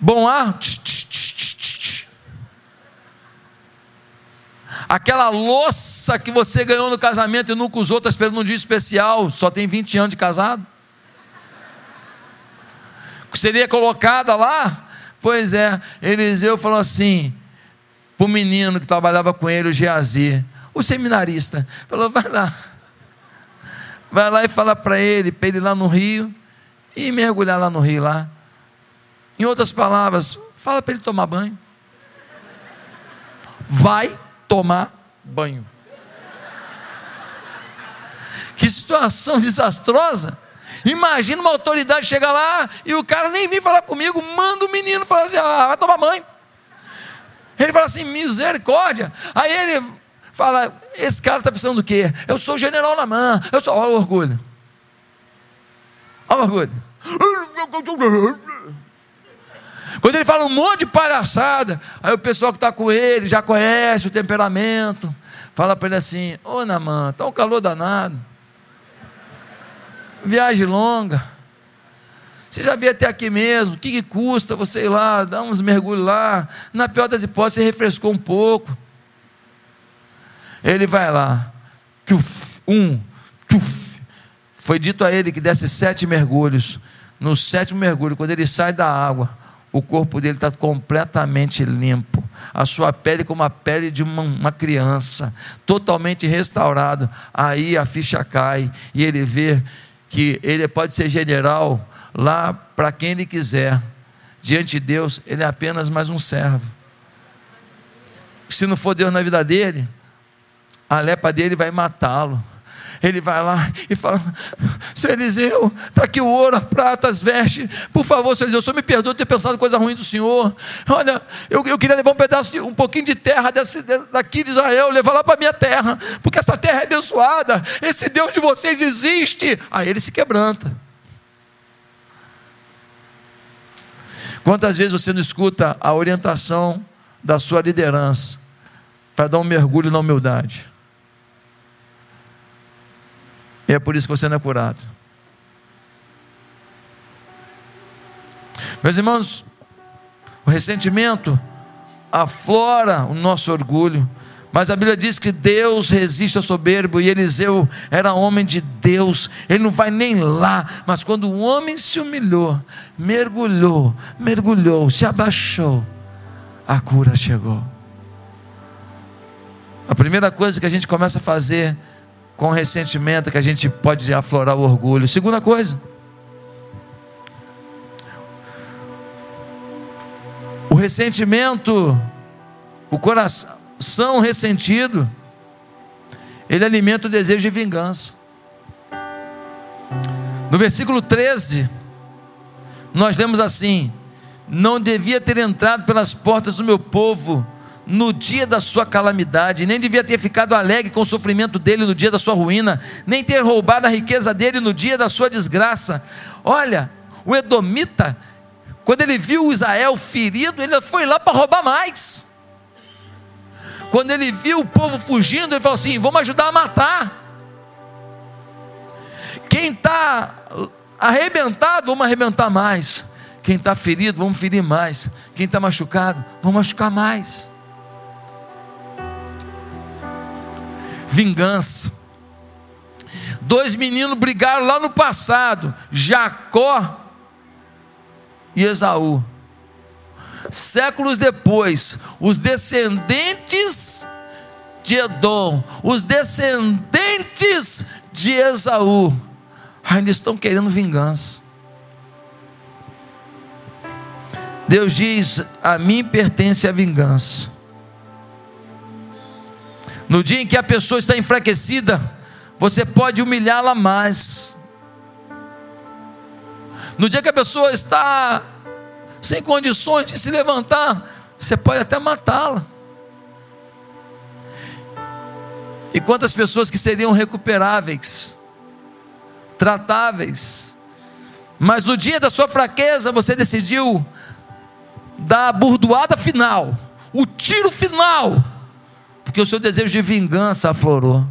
Bom ar. Aquela louça que você ganhou no casamento e nunca usou, está esperando um dia especial, só tem 20 anos de casado. Que seria colocada lá? Pois é, Eliseu falou assim, para o menino que trabalhava com ele, o Geazi, o seminarista, falou: vai lá, vai lá e fala para ele, para ele ir lá no rio, e mergulhar lá no rio lá. Em outras palavras, fala para ele tomar banho. Vai tomar banho. Que situação desastrosa. Imagina uma autoridade chegar lá e o cara nem vir falar comigo, manda o menino falar assim: ah, vai tomar banho. Ele fala assim: misericórdia. Aí ele fala: esse cara está pensando do quê? Eu sou general na mão, eu sou. Olha o orgulho. Olha o orgulho. Quando ele fala um monte de palhaçada, aí o pessoal que está com ele já conhece o temperamento, fala para ele assim: Ô Namã, está um calor danado, viagem longa, você já veio até aqui mesmo, o que, que custa você ir lá, dar uns mergulhos lá, na pior das hipóteses, você refrescou um pouco. Ele vai lá, tchuf, um, tchuf. Foi dito a ele que desse sete mergulhos no sétimo mergulho, quando ele sai da água, o corpo dele está completamente limpo, a sua pele como a pele de uma, uma, criança, totalmente restaurado. Aí a ficha cai e ele vê que ele pode ser general lá para quem ele quiser. Diante de Deus, ele é apenas mais um servo. Se não for Deus na vida dele, a lepra dele vai matá-lo ele vai lá e fala: Seu Eliseu, está aqui o ouro, a prata, as vestes. Por favor, seu Eliseu, senhor me perdoa de ter pensado coisa ruim do senhor. Olha, eu, eu queria levar um pedaço, de, um pouquinho de terra desse, daqui de Israel, levar lá para minha terra, porque essa terra é abençoada. Esse Deus de vocês existe. Aí ele se quebranta. Quantas vezes você não escuta a orientação da sua liderança para dar um mergulho na humildade? E é por isso que você não é curado. Meus irmãos, o ressentimento aflora o nosso orgulho. Mas a Bíblia diz que Deus resiste ao soberbo e Eliseu era homem de Deus, ele não vai nem lá. Mas quando o homem se humilhou, mergulhou, mergulhou, se abaixou, a cura chegou. A primeira coisa que a gente começa a fazer com ressentimento que a gente pode aflorar o orgulho. Segunda coisa, o ressentimento, o coração ressentido, ele alimenta o desejo de vingança. No versículo 13, nós lemos assim: Não devia ter entrado pelas portas do meu povo no dia da sua calamidade, nem devia ter ficado alegre com o sofrimento dele no dia da sua ruína, nem ter roubado a riqueza dele no dia da sua desgraça. Olha, o Edomita, quando ele viu Israel ferido, ele foi lá para roubar mais. Quando ele viu o povo fugindo, ele falou assim: vamos ajudar a matar. Quem está arrebentado, vamos arrebentar mais. Quem está ferido, vamos ferir mais. Quem está machucado, vamos machucar mais. Vingança. Dois meninos brigaram lá no passado, Jacó e Esaú. Séculos depois, os descendentes de Edom, os descendentes de Esaú, ainda estão querendo vingança. Deus diz: A mim pertence a vingança. No dia em que a pessoa está enfraquecida, você pode humilhá-la mais. No dia que a pessoa está sem condições de se levantar, você pode até matá-la. E quantas pessoas que seriam recuperáveis, tratáveis, mas no dia da sua fraqueza você decidiu dar a burdoada final, o tiro final porque o seu desejo de vingança aflorou.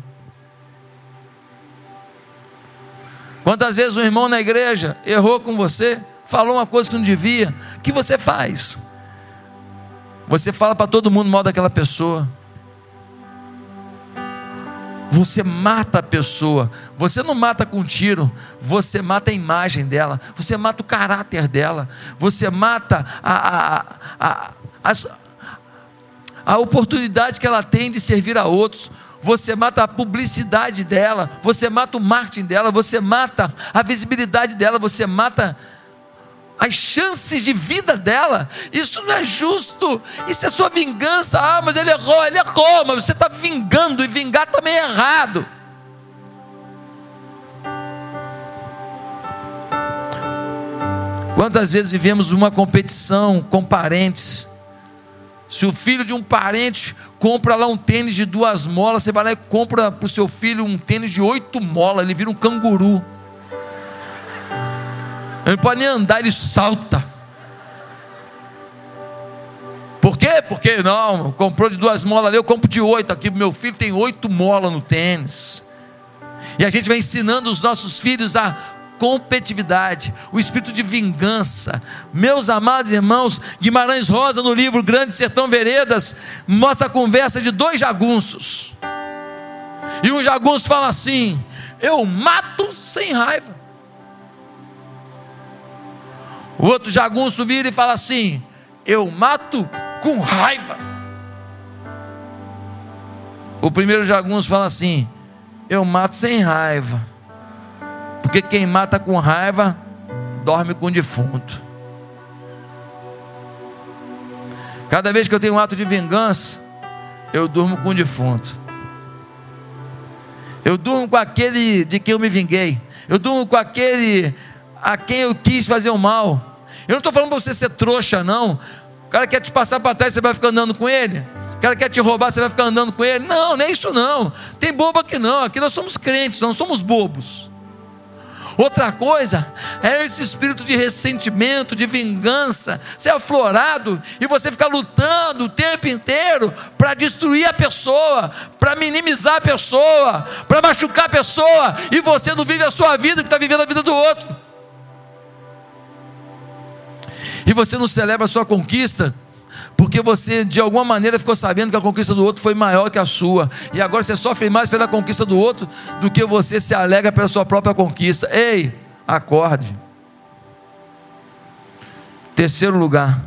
Quantas vezes um irmão na igreja errou com você, falou uma coisa que não devia, o que você faz? Você fala para todo mundo mal daquela pessoa. Você mata a pessoa. Você não mata com tiro, você mata a imagem dela, você mata o caráter dela, você mata a, a, a, as, a oportunidade que ela tem de servir a outros, você mata a publicidade dela, você mata o marketing dela, você mata a visibilidade dela, você mata as chances de vida dela. Isso não é justo, isso é sua vingança. Ah, mas ele errou, ele errou, mas você está vingando, e vingar também é errado. Quantas vezes vivemos uma competição com parentes? Se o filho de um parente compra lá um tênis de duas molas, você vai lá e compra para o seu filho um tênis de oito molas, ele vira um canguru. Ele não pode nem andar, ele salta. Por quê? Porque não, comprou de duas molas ali, eu compro de oito aqui. Meu filho tem oito molas no tênis. E a gente vai ensinando os nossos filhos a competitividade, o espírito de vingança. Meus amados irmãos, Guimarães Rosa, no livro Grande Sertão Veredas, mostra a conversa de dois jagunços. E um jagunço fala assim: Eu mato sem raiva. O outro jagunço vira e fala assim: Eu mato com raiva. O primeiro jagunço fala assim: Eu mato sem raiva. Porque quem mata com raiva dorme com defunto. Cada vez que eu tenho um ato de vingança, eu durmo com defunto. Eu durmo com aquele de quem eu me vinguei. Eu durmo com aquele a quem eu quis fazer o mal. Eu não estou falando para você ser trouxa, não. O cara quer te passar para trás, você vai ficar andando com ele. O cara quer te roubar, você vai ficar andando com ele. Não, nem isso não. Tem bobo aqui não. Aqui nós somos crentes, não somos bobos. Outra coisa é esse espírito de ressentimento, de vingança, ser aflorado e você ficar lutando o tempo inteiro para destruir a pessoa, para minimizar a pessoa, para machucar a pessoa, e você não vive a sua vida, que está vivendo a vida do outro. E você não celebra a sua conquista, porque você de alguma maneira ficou sabendo que a conquista do outro foi maior que a sua, e agora você sofre mais pela conquista do outro do que você se alegra pela sua própria conquista. Ei, acorde. Terceiro lugar,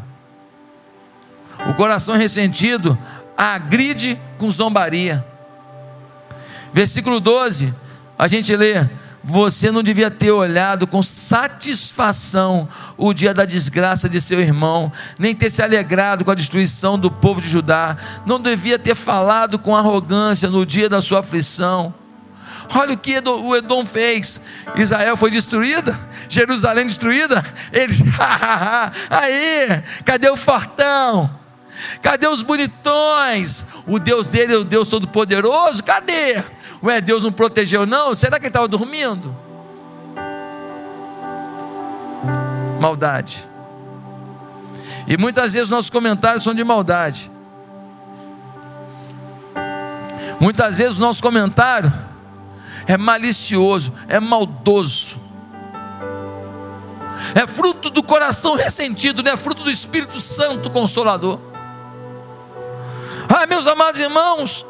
o coração ressentido agride com zombaria. Versículo 12, a gente lê: você não devia ter olhado com satisfação o dia da desgraça de seu irmão, nem ter se alegrado com a destruição do povo de Judá, não devia ter falado com arrogância no dia da sua aflição. Olha o que o Edom fez: Israel foi destruída, Jerusalém destruída. Eles, aí, cadê o fortão? Cadê os bonitões? O Deus dele é o Deus Todo-Poderoso? Cadê? Ué, Deus não protegeu, não? Será que ele estava dormindo? Maldade. E muitas vezes nossos comentários são de maldade. Muitas vezes o nosso comentário é malicioso, é maldoso. É fruto do coração ressentido, não é fruto do Espírito Santo Consolador. Ah, meus amados irmãos,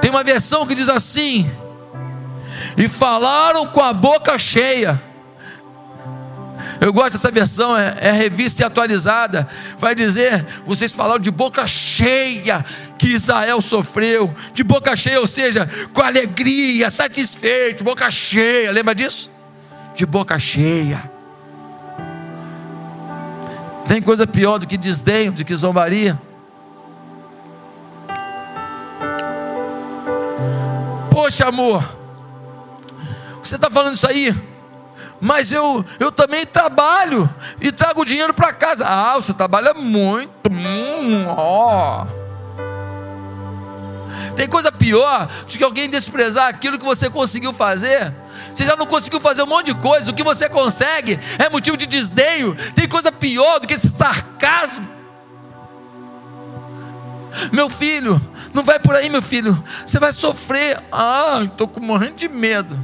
tem uma versão que diz assim: e falaram com a boca cheia. Eu gosto dessa versão, é, é revista atualizada. Vai dizer: vocês falaram de boca cheia que Israel sofreu, de boca cheia, ou seja, com alegria, satisfeito, boca cheia. Lembra disso? De boca cheia. Tem coisa pior do que desdenho, do que zombaria? Poxa, amor, você está falando isso aí, mas eu, eu também trabalho e trago dinheiro para casa. Ah, você trabalha muito. Hum, ó. Tem coisa pior do que alguém desprezar aquilo que você conseguiu fazer. Você já não conseguiu fazer um monte de coisa, o que você consegue é motivo de desdenho. Tem coisa pior do que esse sarcasmo. Meu filho, não vai por aí, meu filho. Você vai sofrer. Ah, estou morrendo de medo.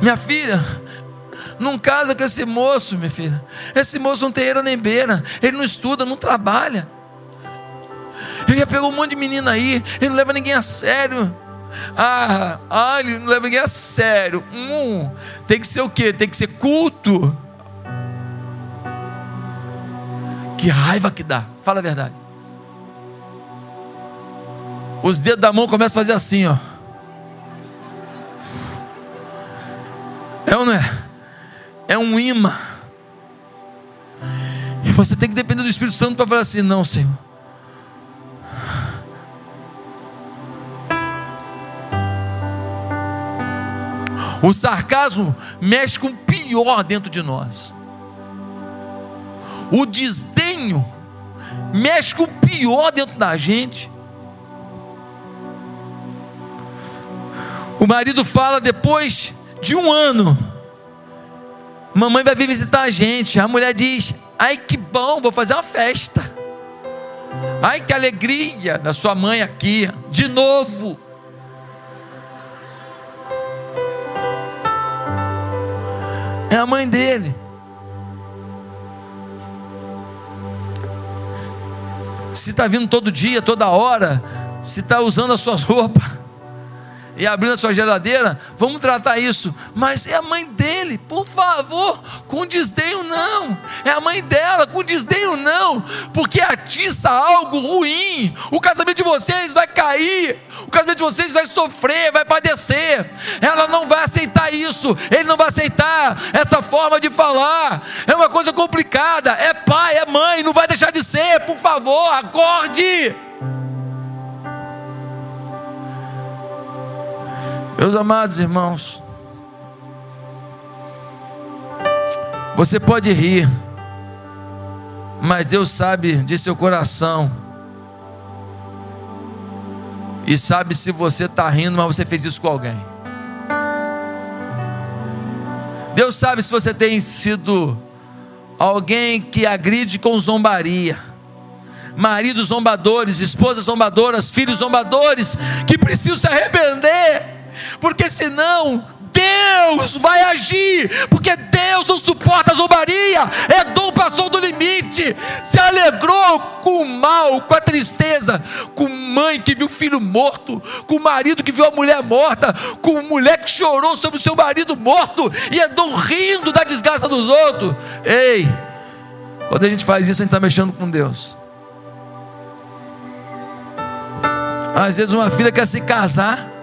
Minha filha, não casa com esse moço, minha filha. Esse moço não tem eira nem beira. Ele não estuda, não trabalha. Ele já pegou um monte de menina aí. Ele não leva ninguém a sério. Ah, ah, ele não leva ninguém a sério. Hum, tem que ser o quê? Tem que ser culto. Que raiva que dá. Fala a verdade. Os dedos da mão começam a fazer assim, ó. É ou não é? É um imã. E você tem que depender do Espírito Santo para falar assim: não, Senhor. O sarcasmo mexe com o pior dentro de nós. O desdenho mexe com o pior dentro da gente. O marido fala depois de um ano: Mamãe vai vir visitar a gente. A mulher diz: Ai que bom, vou fazer uma festa. Ai que alegria da sua mãe aqui, de novo. É a mãe dele. Se está vindo todo dia, toda hora, se está usando as suas roupas, e abrindo a sua geladeira, vamos tratar isso. Mas é a mãe dele, por favor, com desdenho não. É a mãe dela, com desdenho não, porque atiça algo ruim. O casamento de vocês vai cair, o casamento de vocês vai sofrer, vai padecer. Ela não vai aceitar isso, ele não vai aceitar essa forma de falar. É uma coisa complicada. É pai, é mãe, não vai deixar de ser, por favor, acorde. Meus amados irmãos, você pode rir, mas Deus sabe de seu coração, e sabe se você está rindo, mas você fez isso com alguém. Deus sabe se você tem sido alguém que agride com zombaria maridos zombadores, esposas zombadoras, filhos zombadores, que precisam se arrepender porque senão Deus vai agir, porque Deus não suporta a zombaria. Edom passou do limite, se alegrou com o mal, com a tristeza, com mãe que viu o filho morto, com o marido que viu a mulher morta, com mulher que chorou sobre o seu marido morto, e Edom rindo da desgraça dos outros. Ei, quando a gente faz isso, a gente está mexendo com Deus. Às vezes uma filha quer se casar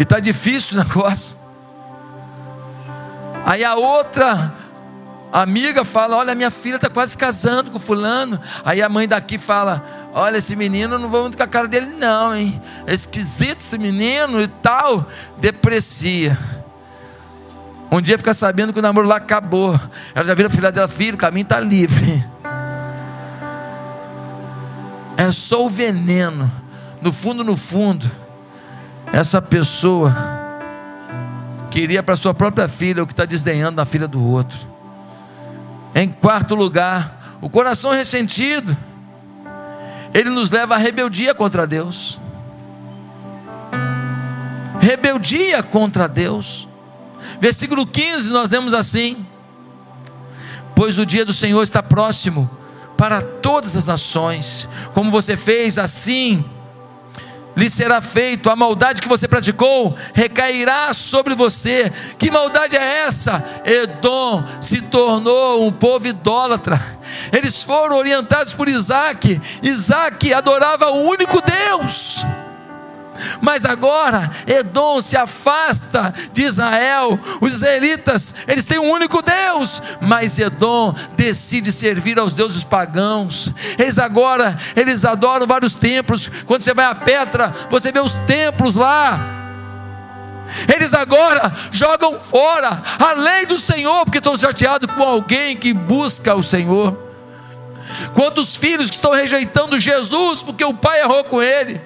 e está difícil o negócio. Aí a outra amiga fala: Olha, minha filha está quase casando com fulano. Aí a mãe daqui fala: Olha, esse menino não vou muito com a cara dele, não, hein? É esquisito esse menino e tal. Deprecia. Um dia fica sabendo que o namoro lá acabou. Ela já vira para filha dela: Filho, o caminho está livre. É só o veneno. No fundo, no fundo essa pessoa queria para sua própria filha o que está desdenhando na filha do outro. Em quarto lugar, o coração ressentido, ele nos leva à rebeldia contra Deus. Rebeldia contra Deus. Versículo 15, nós vemos assim: Pois o dia do Senhor está próximo para todas as nações, como você fez assim lhe será feito, a maldade que você praticou recairá sobre você. Que maldade é essa? Edom se tornou um povo idólatra. Eles foram orientados por Isaac. Isaac adorava o único Deus. Mas agora Edom se afasta de Israel. Os israelitas, eles têm um único Deus, mas Edom decide servir aos deuses pagãos. Eles agora, eles adoram vários templos. Quando você vai a Petra, você vê os templos lá. Eles agora jogam fora a lei do Senhor, porque estão chateados com alguém que busca o Senhor. Quantos filhos que estão rejeitando Jesus porque o pai errou com ele?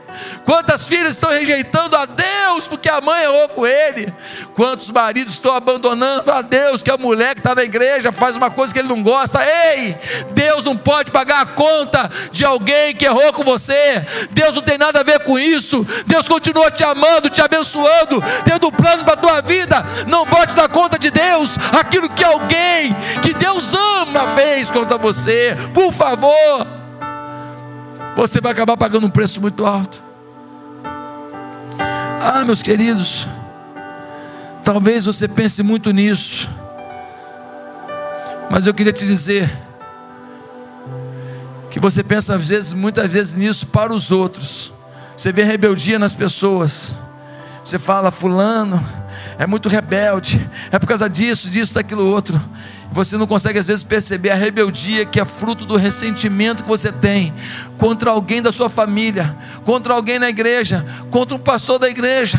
Quantas filhas estão rejeitando a Deus porque a mãe errou com ele? Quantos maridos estão abandonando a Deus que a mulher que está na igreja faz uma coisa que ele não gosta? Ei, Deus não pode pagar a conta de alguém que errou com você. Deus não tem nada a ver com isso. Deus continua te amando, te abençoando, tendo um plano para a tua vida. Não bote na conta de Deus aquilo que alguém que Deus ama fez contra você. Por favor, você vai acabar pagando um preço muito alto. Ah, meus queridos, talvez você pense muito nisso, mas eu queria te dizer que você pensa às vezes, muitas vezes nisso para os outros. Você vê rebeldia nas pessoas. Você fala, fulano é muito rebelde, é por causa disso, disso, daquilo outro. Você não consegue às vezes perceber a rebeldia que é fruto do ressentimento que você tem contra alguém da sua família, contra alguém na igreja, contra um pastor da igreja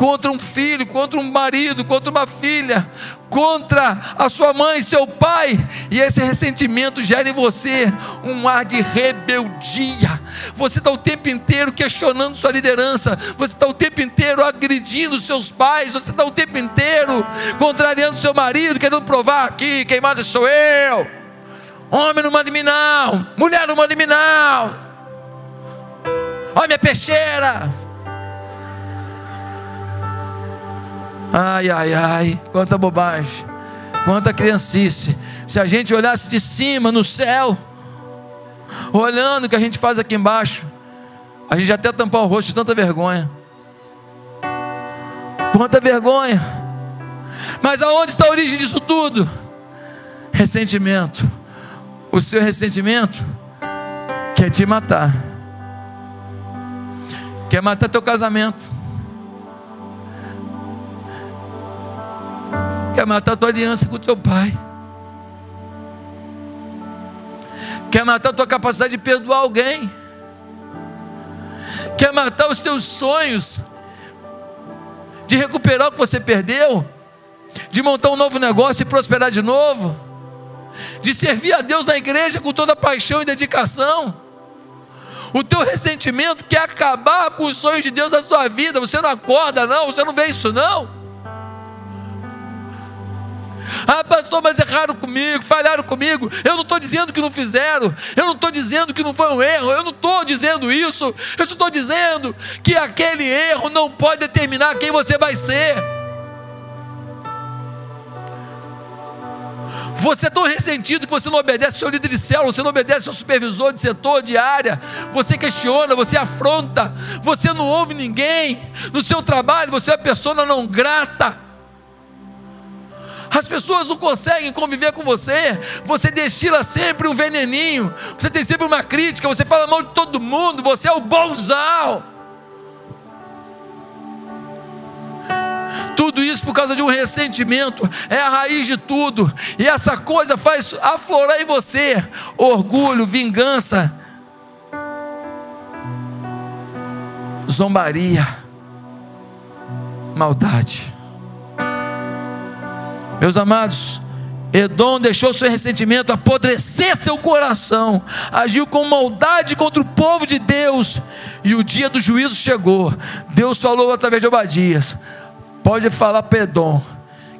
contra um filho, contra um marido, contra uma filha, contra a sua mãe, seu pai, e esse ressentimento gera em você um ar de rebeldia. Você está o tempo inteiro questionando sua liderança, você está o tempo inteiro agredindo seus pais, você está o tempo inteiro contrariando seu marido, querendo provar aqui: queimada sou eu, homem não manda mim, não, mulher não manda mim, não, olha minha peixeira. Ai, ai, ai, quanta bobagem, quanta criancice. Se a gente olhasse de cima no céu, olhando o que a gente faz aqui embaixo, A gente até tampar o rosto de tanta vergonha. Quanta vergonha. Mas aonde está a origem disso tudo? Ressentimento. O seu ressentimento quer te matar. Quer matar teu casamento. Quer matar tua aliança com teu pai. Quer matar tua capacidade de perdoar alguém. Quer matar os teus sonhos de recuperar o que você perdeu, de montar um novo negócio e prosperar de novo, de servir a Deus na igreja com toda paixão e dedicação. O teu ressentimento quer acabar com os sonhos de Deus na sua vida. Você não acorda, não, você não vê isso, não. Ah, pastor, mas erraram comigo, falharam comigo. Eu não estou dizendo que não fizeram, eu não estou dizendo que não foi um erro, eu não estou dizendo isso. Eu estou dizendo que aquele erro não pode determinar quem você vai ser. Você é tão ressentido que você não obedece ao seu líder de célula, você não obedece ao seu supervisor de setor, de área. Você questiona, você afronta, você não ouve ninguém. No seu trabalho, você é uma pessoa não grata. As pessoas não conseguem conviver com você. Você destila sempre um veneninho. Você tem sempre uma crítica. Você fala mal de todo mundo. Você é o bonzão. Tudo isso por causa de um ressentimento. É a raiz de tudo. E essa coisa faz aflorar em você orgulho, vingança, zombaria, maldade. Meus amados, Edom deixou seu ressentimento apodrecer seu coração, agiu com maldade contra o povo de Deus, e o dia do juízo chegou. Deus falou através de Obadias: pode falar para Edom,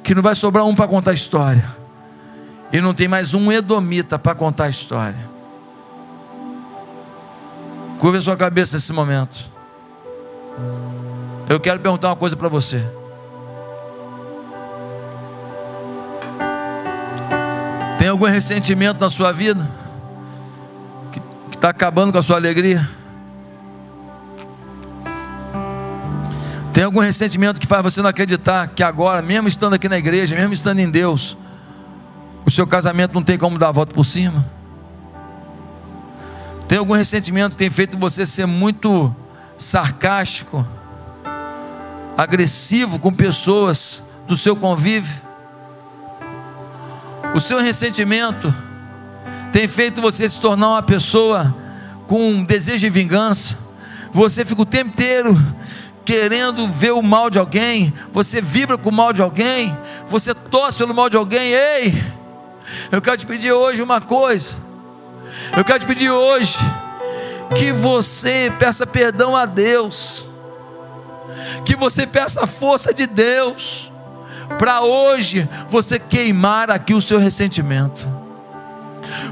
que não vai sobrar um para contar a história, e não tem mais um Edomita para contar a história. Curva sua cabeça nesse momento. Eu quero perguntar uma coisa para você. Algum ressentimento na sua vida que está acabando com a sua alegria? Tem algum ressentimento que faz você não acreditar que agora, mesmo estando aqui na igreja, mesmo estando em Deus, o seu casamento não tem como dar a volta por cima? Tem algum ressentimento que tem feito você ser muito sarcástico, agressivo com pessoas do seu convívio? O seu ressentimento tem feito você se tornar uma pessoa com um desejo de vingança. Você fica o tempo inteiro querendo ver o mal de alguém, você vibra com o mal de alguém, você torce pelo mal de alguém. Ei, eu quero te pedir hoje uma coisa. Eu quero te pedir hoje que você peça perdão a Deus, que você peça a força de Deus para hoje você queimar aqui o seu ressentimento.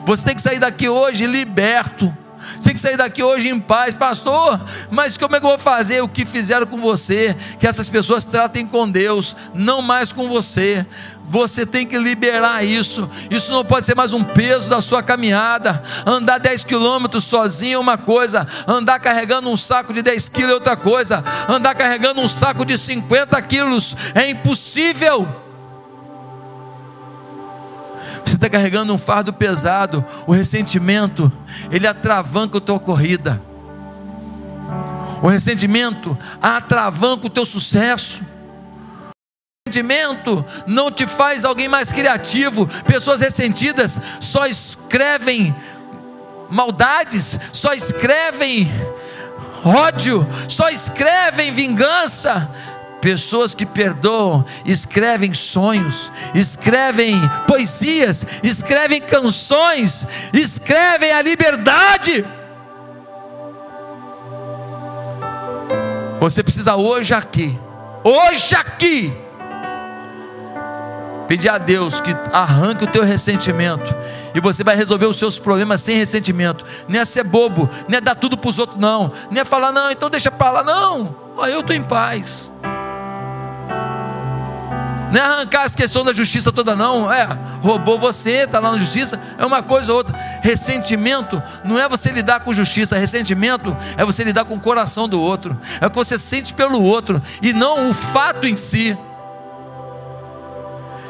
Você tem que sair daqui hoje liberto. Você tem que sair daqui hoje em paz, pastor. Mas como é que eu vou fazer o que fizeram com você? Que essas pessoas tratem com Deus, não mais com você. Você tem que liberar isso. Isso não pode ser mais um peso da sua caminhada. Andar 10 quilômetros sozinho é uma coisa, andar carregando um saco de 10 quilos é outra coisa, andar carregando um saco de 50 quilos é impossível. Você está carregando um fardo pesado, o ressentimento, ele atravanca a tua corrida. O ressentimento atravanca o teu sucesso ressentimento não te faz alguém mais criativo. Pessoas ressentidas só escrevem maldades, só escrevem ódio, só escrevem vingança. Pessoas que perdoam, escrevem sonhos, escrevem poesias, escrevem canções, escrevem a liberdade. Você precisa hoje aqui, hoje aqui, Pedir a Deus que arranque o teu ressentimento. E você vai resolver os seus problemas sem ressentimento. Nem é ser bobo, nem é dar tudo para os outros, não. Nem é falar, não, então deixa para lá. Não, eu estou em paz. Não é arrancar as questões da justiça toda, não. É, roubou você, está lá na justiça, é uma coisa ou outra. Ressentimento não é você lidar com justiça, ressentimento é você lidar com o coração do outro, é o que você sente pelo outro e não o fato em si.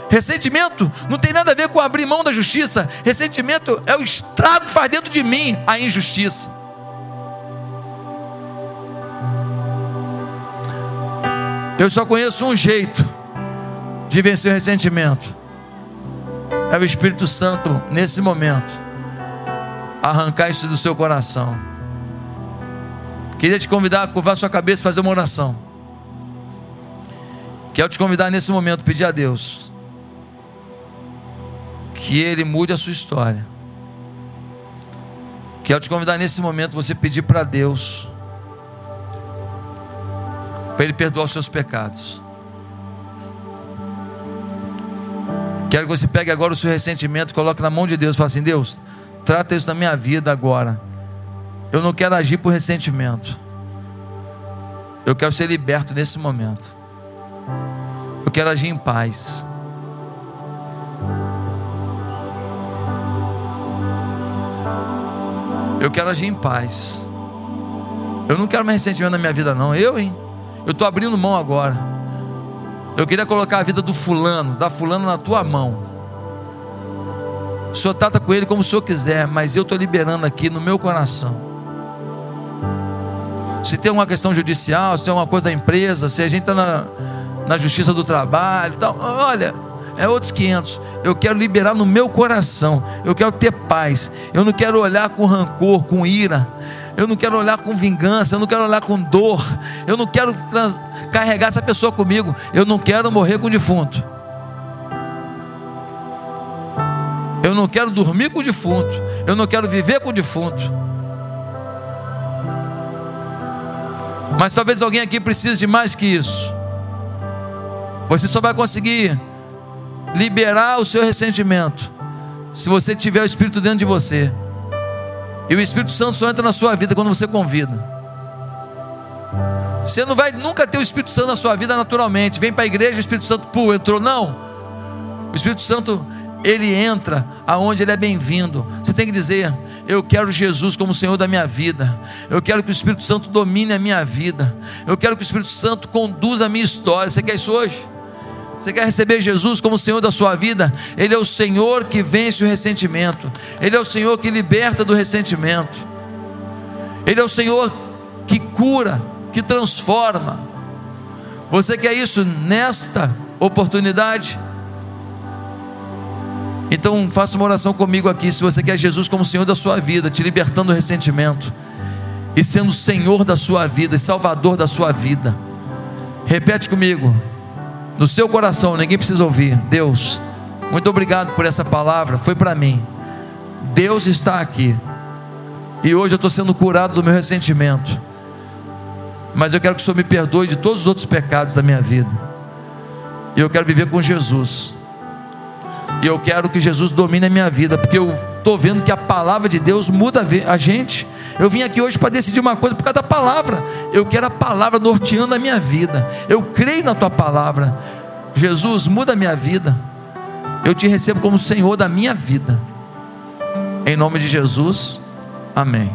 Ressentimento não tem nada a ver com abrir mão da justiça, ressentimento é o estrago que faz dentro de mim a injustiça. Eu só conheço um jeito de vencer o ressentimento. É o Espírito Santo, nesse momento, arrancar isso do seu coração. Queria te convidar a curvar sua cabeça e fazer uma oração. Quero te convidar nesse momento, pedir a Deus que Ele mude a sua história. Quero te convidar nesse momento você pedir para Deus para Ele perdoar os seus pecados. Quero que você pegue agora o seu ressentimento, coloque na mão de Deus fale assim: Deus, trata isso na minha vida agora. Eu não quero agir por ressentimento. Eu quero ser liberto nesse momento. Eu quero agir em paz. Eu quero agir em paz. Eu não quero mais ressentimento na minha vida, não. Eu, hein? Eu estou abrindo mão agora. Eu queria colocar a vida do fulano, da fulana na tua mão. O Senhor trata com ele como o Senhor quiser, mas eu estou liberando aqui no meu coração. Se tem uma questão judicial, se tem uma coisa da empresa, se a gente está na, na justiça do trabalho, tal, olha, é outros 500. Eu quero liberar no meu coração. Eu quero ter paz. Eu não quero olhar com rancor, com ira eu não quero olhar com vingança, eu não quero olhar com dor, eu não quero carregar essa pessoa comigo, eu não quero morrer com o defunto. Eu não quero dormir com o defunto, eu não quero viver com o defunto. Mas talvez alguém aqui precise de mais que isso. Você só vai conseguir liberar o seu ressentimento se você tiver o Espírito dentro de você. E o Espírito Santo só entra na sua vida quando você convida. Você não vai nunca ter o Espírito Santo na sua vida naturalmente. Vem para a igreja, o Espírito Santo, pô, entrou. Não. O Espírito Santo, ele entra aonde ele é bem-vindo. Você tem que dizer: Eu quero Jesus como Senhor da minha vida. Eu quero que o Espírito Santo domine a minha vida. Eu quero que o Espírito Santo conduza a minha história. Você quer isso hoje? Você quer receber Jesus como Senhor da sua vida? Ele é o Senhor que vence o ressentimento. Ele é o Senhor que liberta do ressentimento. Ele é o Senhor que cura, que transforma. Você quer isso nesta oportunidade? Então faça uma oração comigo aqui. Se você quer Jesus como Senhor da sua vida, te libertando do ressentimento e sendo Senhor da sua vida e Salvador da sua vida. Repete comigo no seu coração, ninguém precisa ouvir. Deus, muito obrigado por essa palavra, foi para mim. Deus está aqui. E hoje eu estou sendo curado do meu ressentimento. Mas eu quero que o Senhor me perdoe de todos os outros pecados da minha vida. E eu quero viver com Jesus. E eu quero que Jesus domine a minha vida, porque eu estou vendo que a palavra de Deus muda a gente. Eu vim aqui hoje para decidir uma coisa por causa da palavra. Eu quero a palavra norteando a minha vida. Eu creio na tua palavra. Jesus, muda a minha vida. Eu te recebo como Senhor da minha vida. Em nome de Jesus. Amém.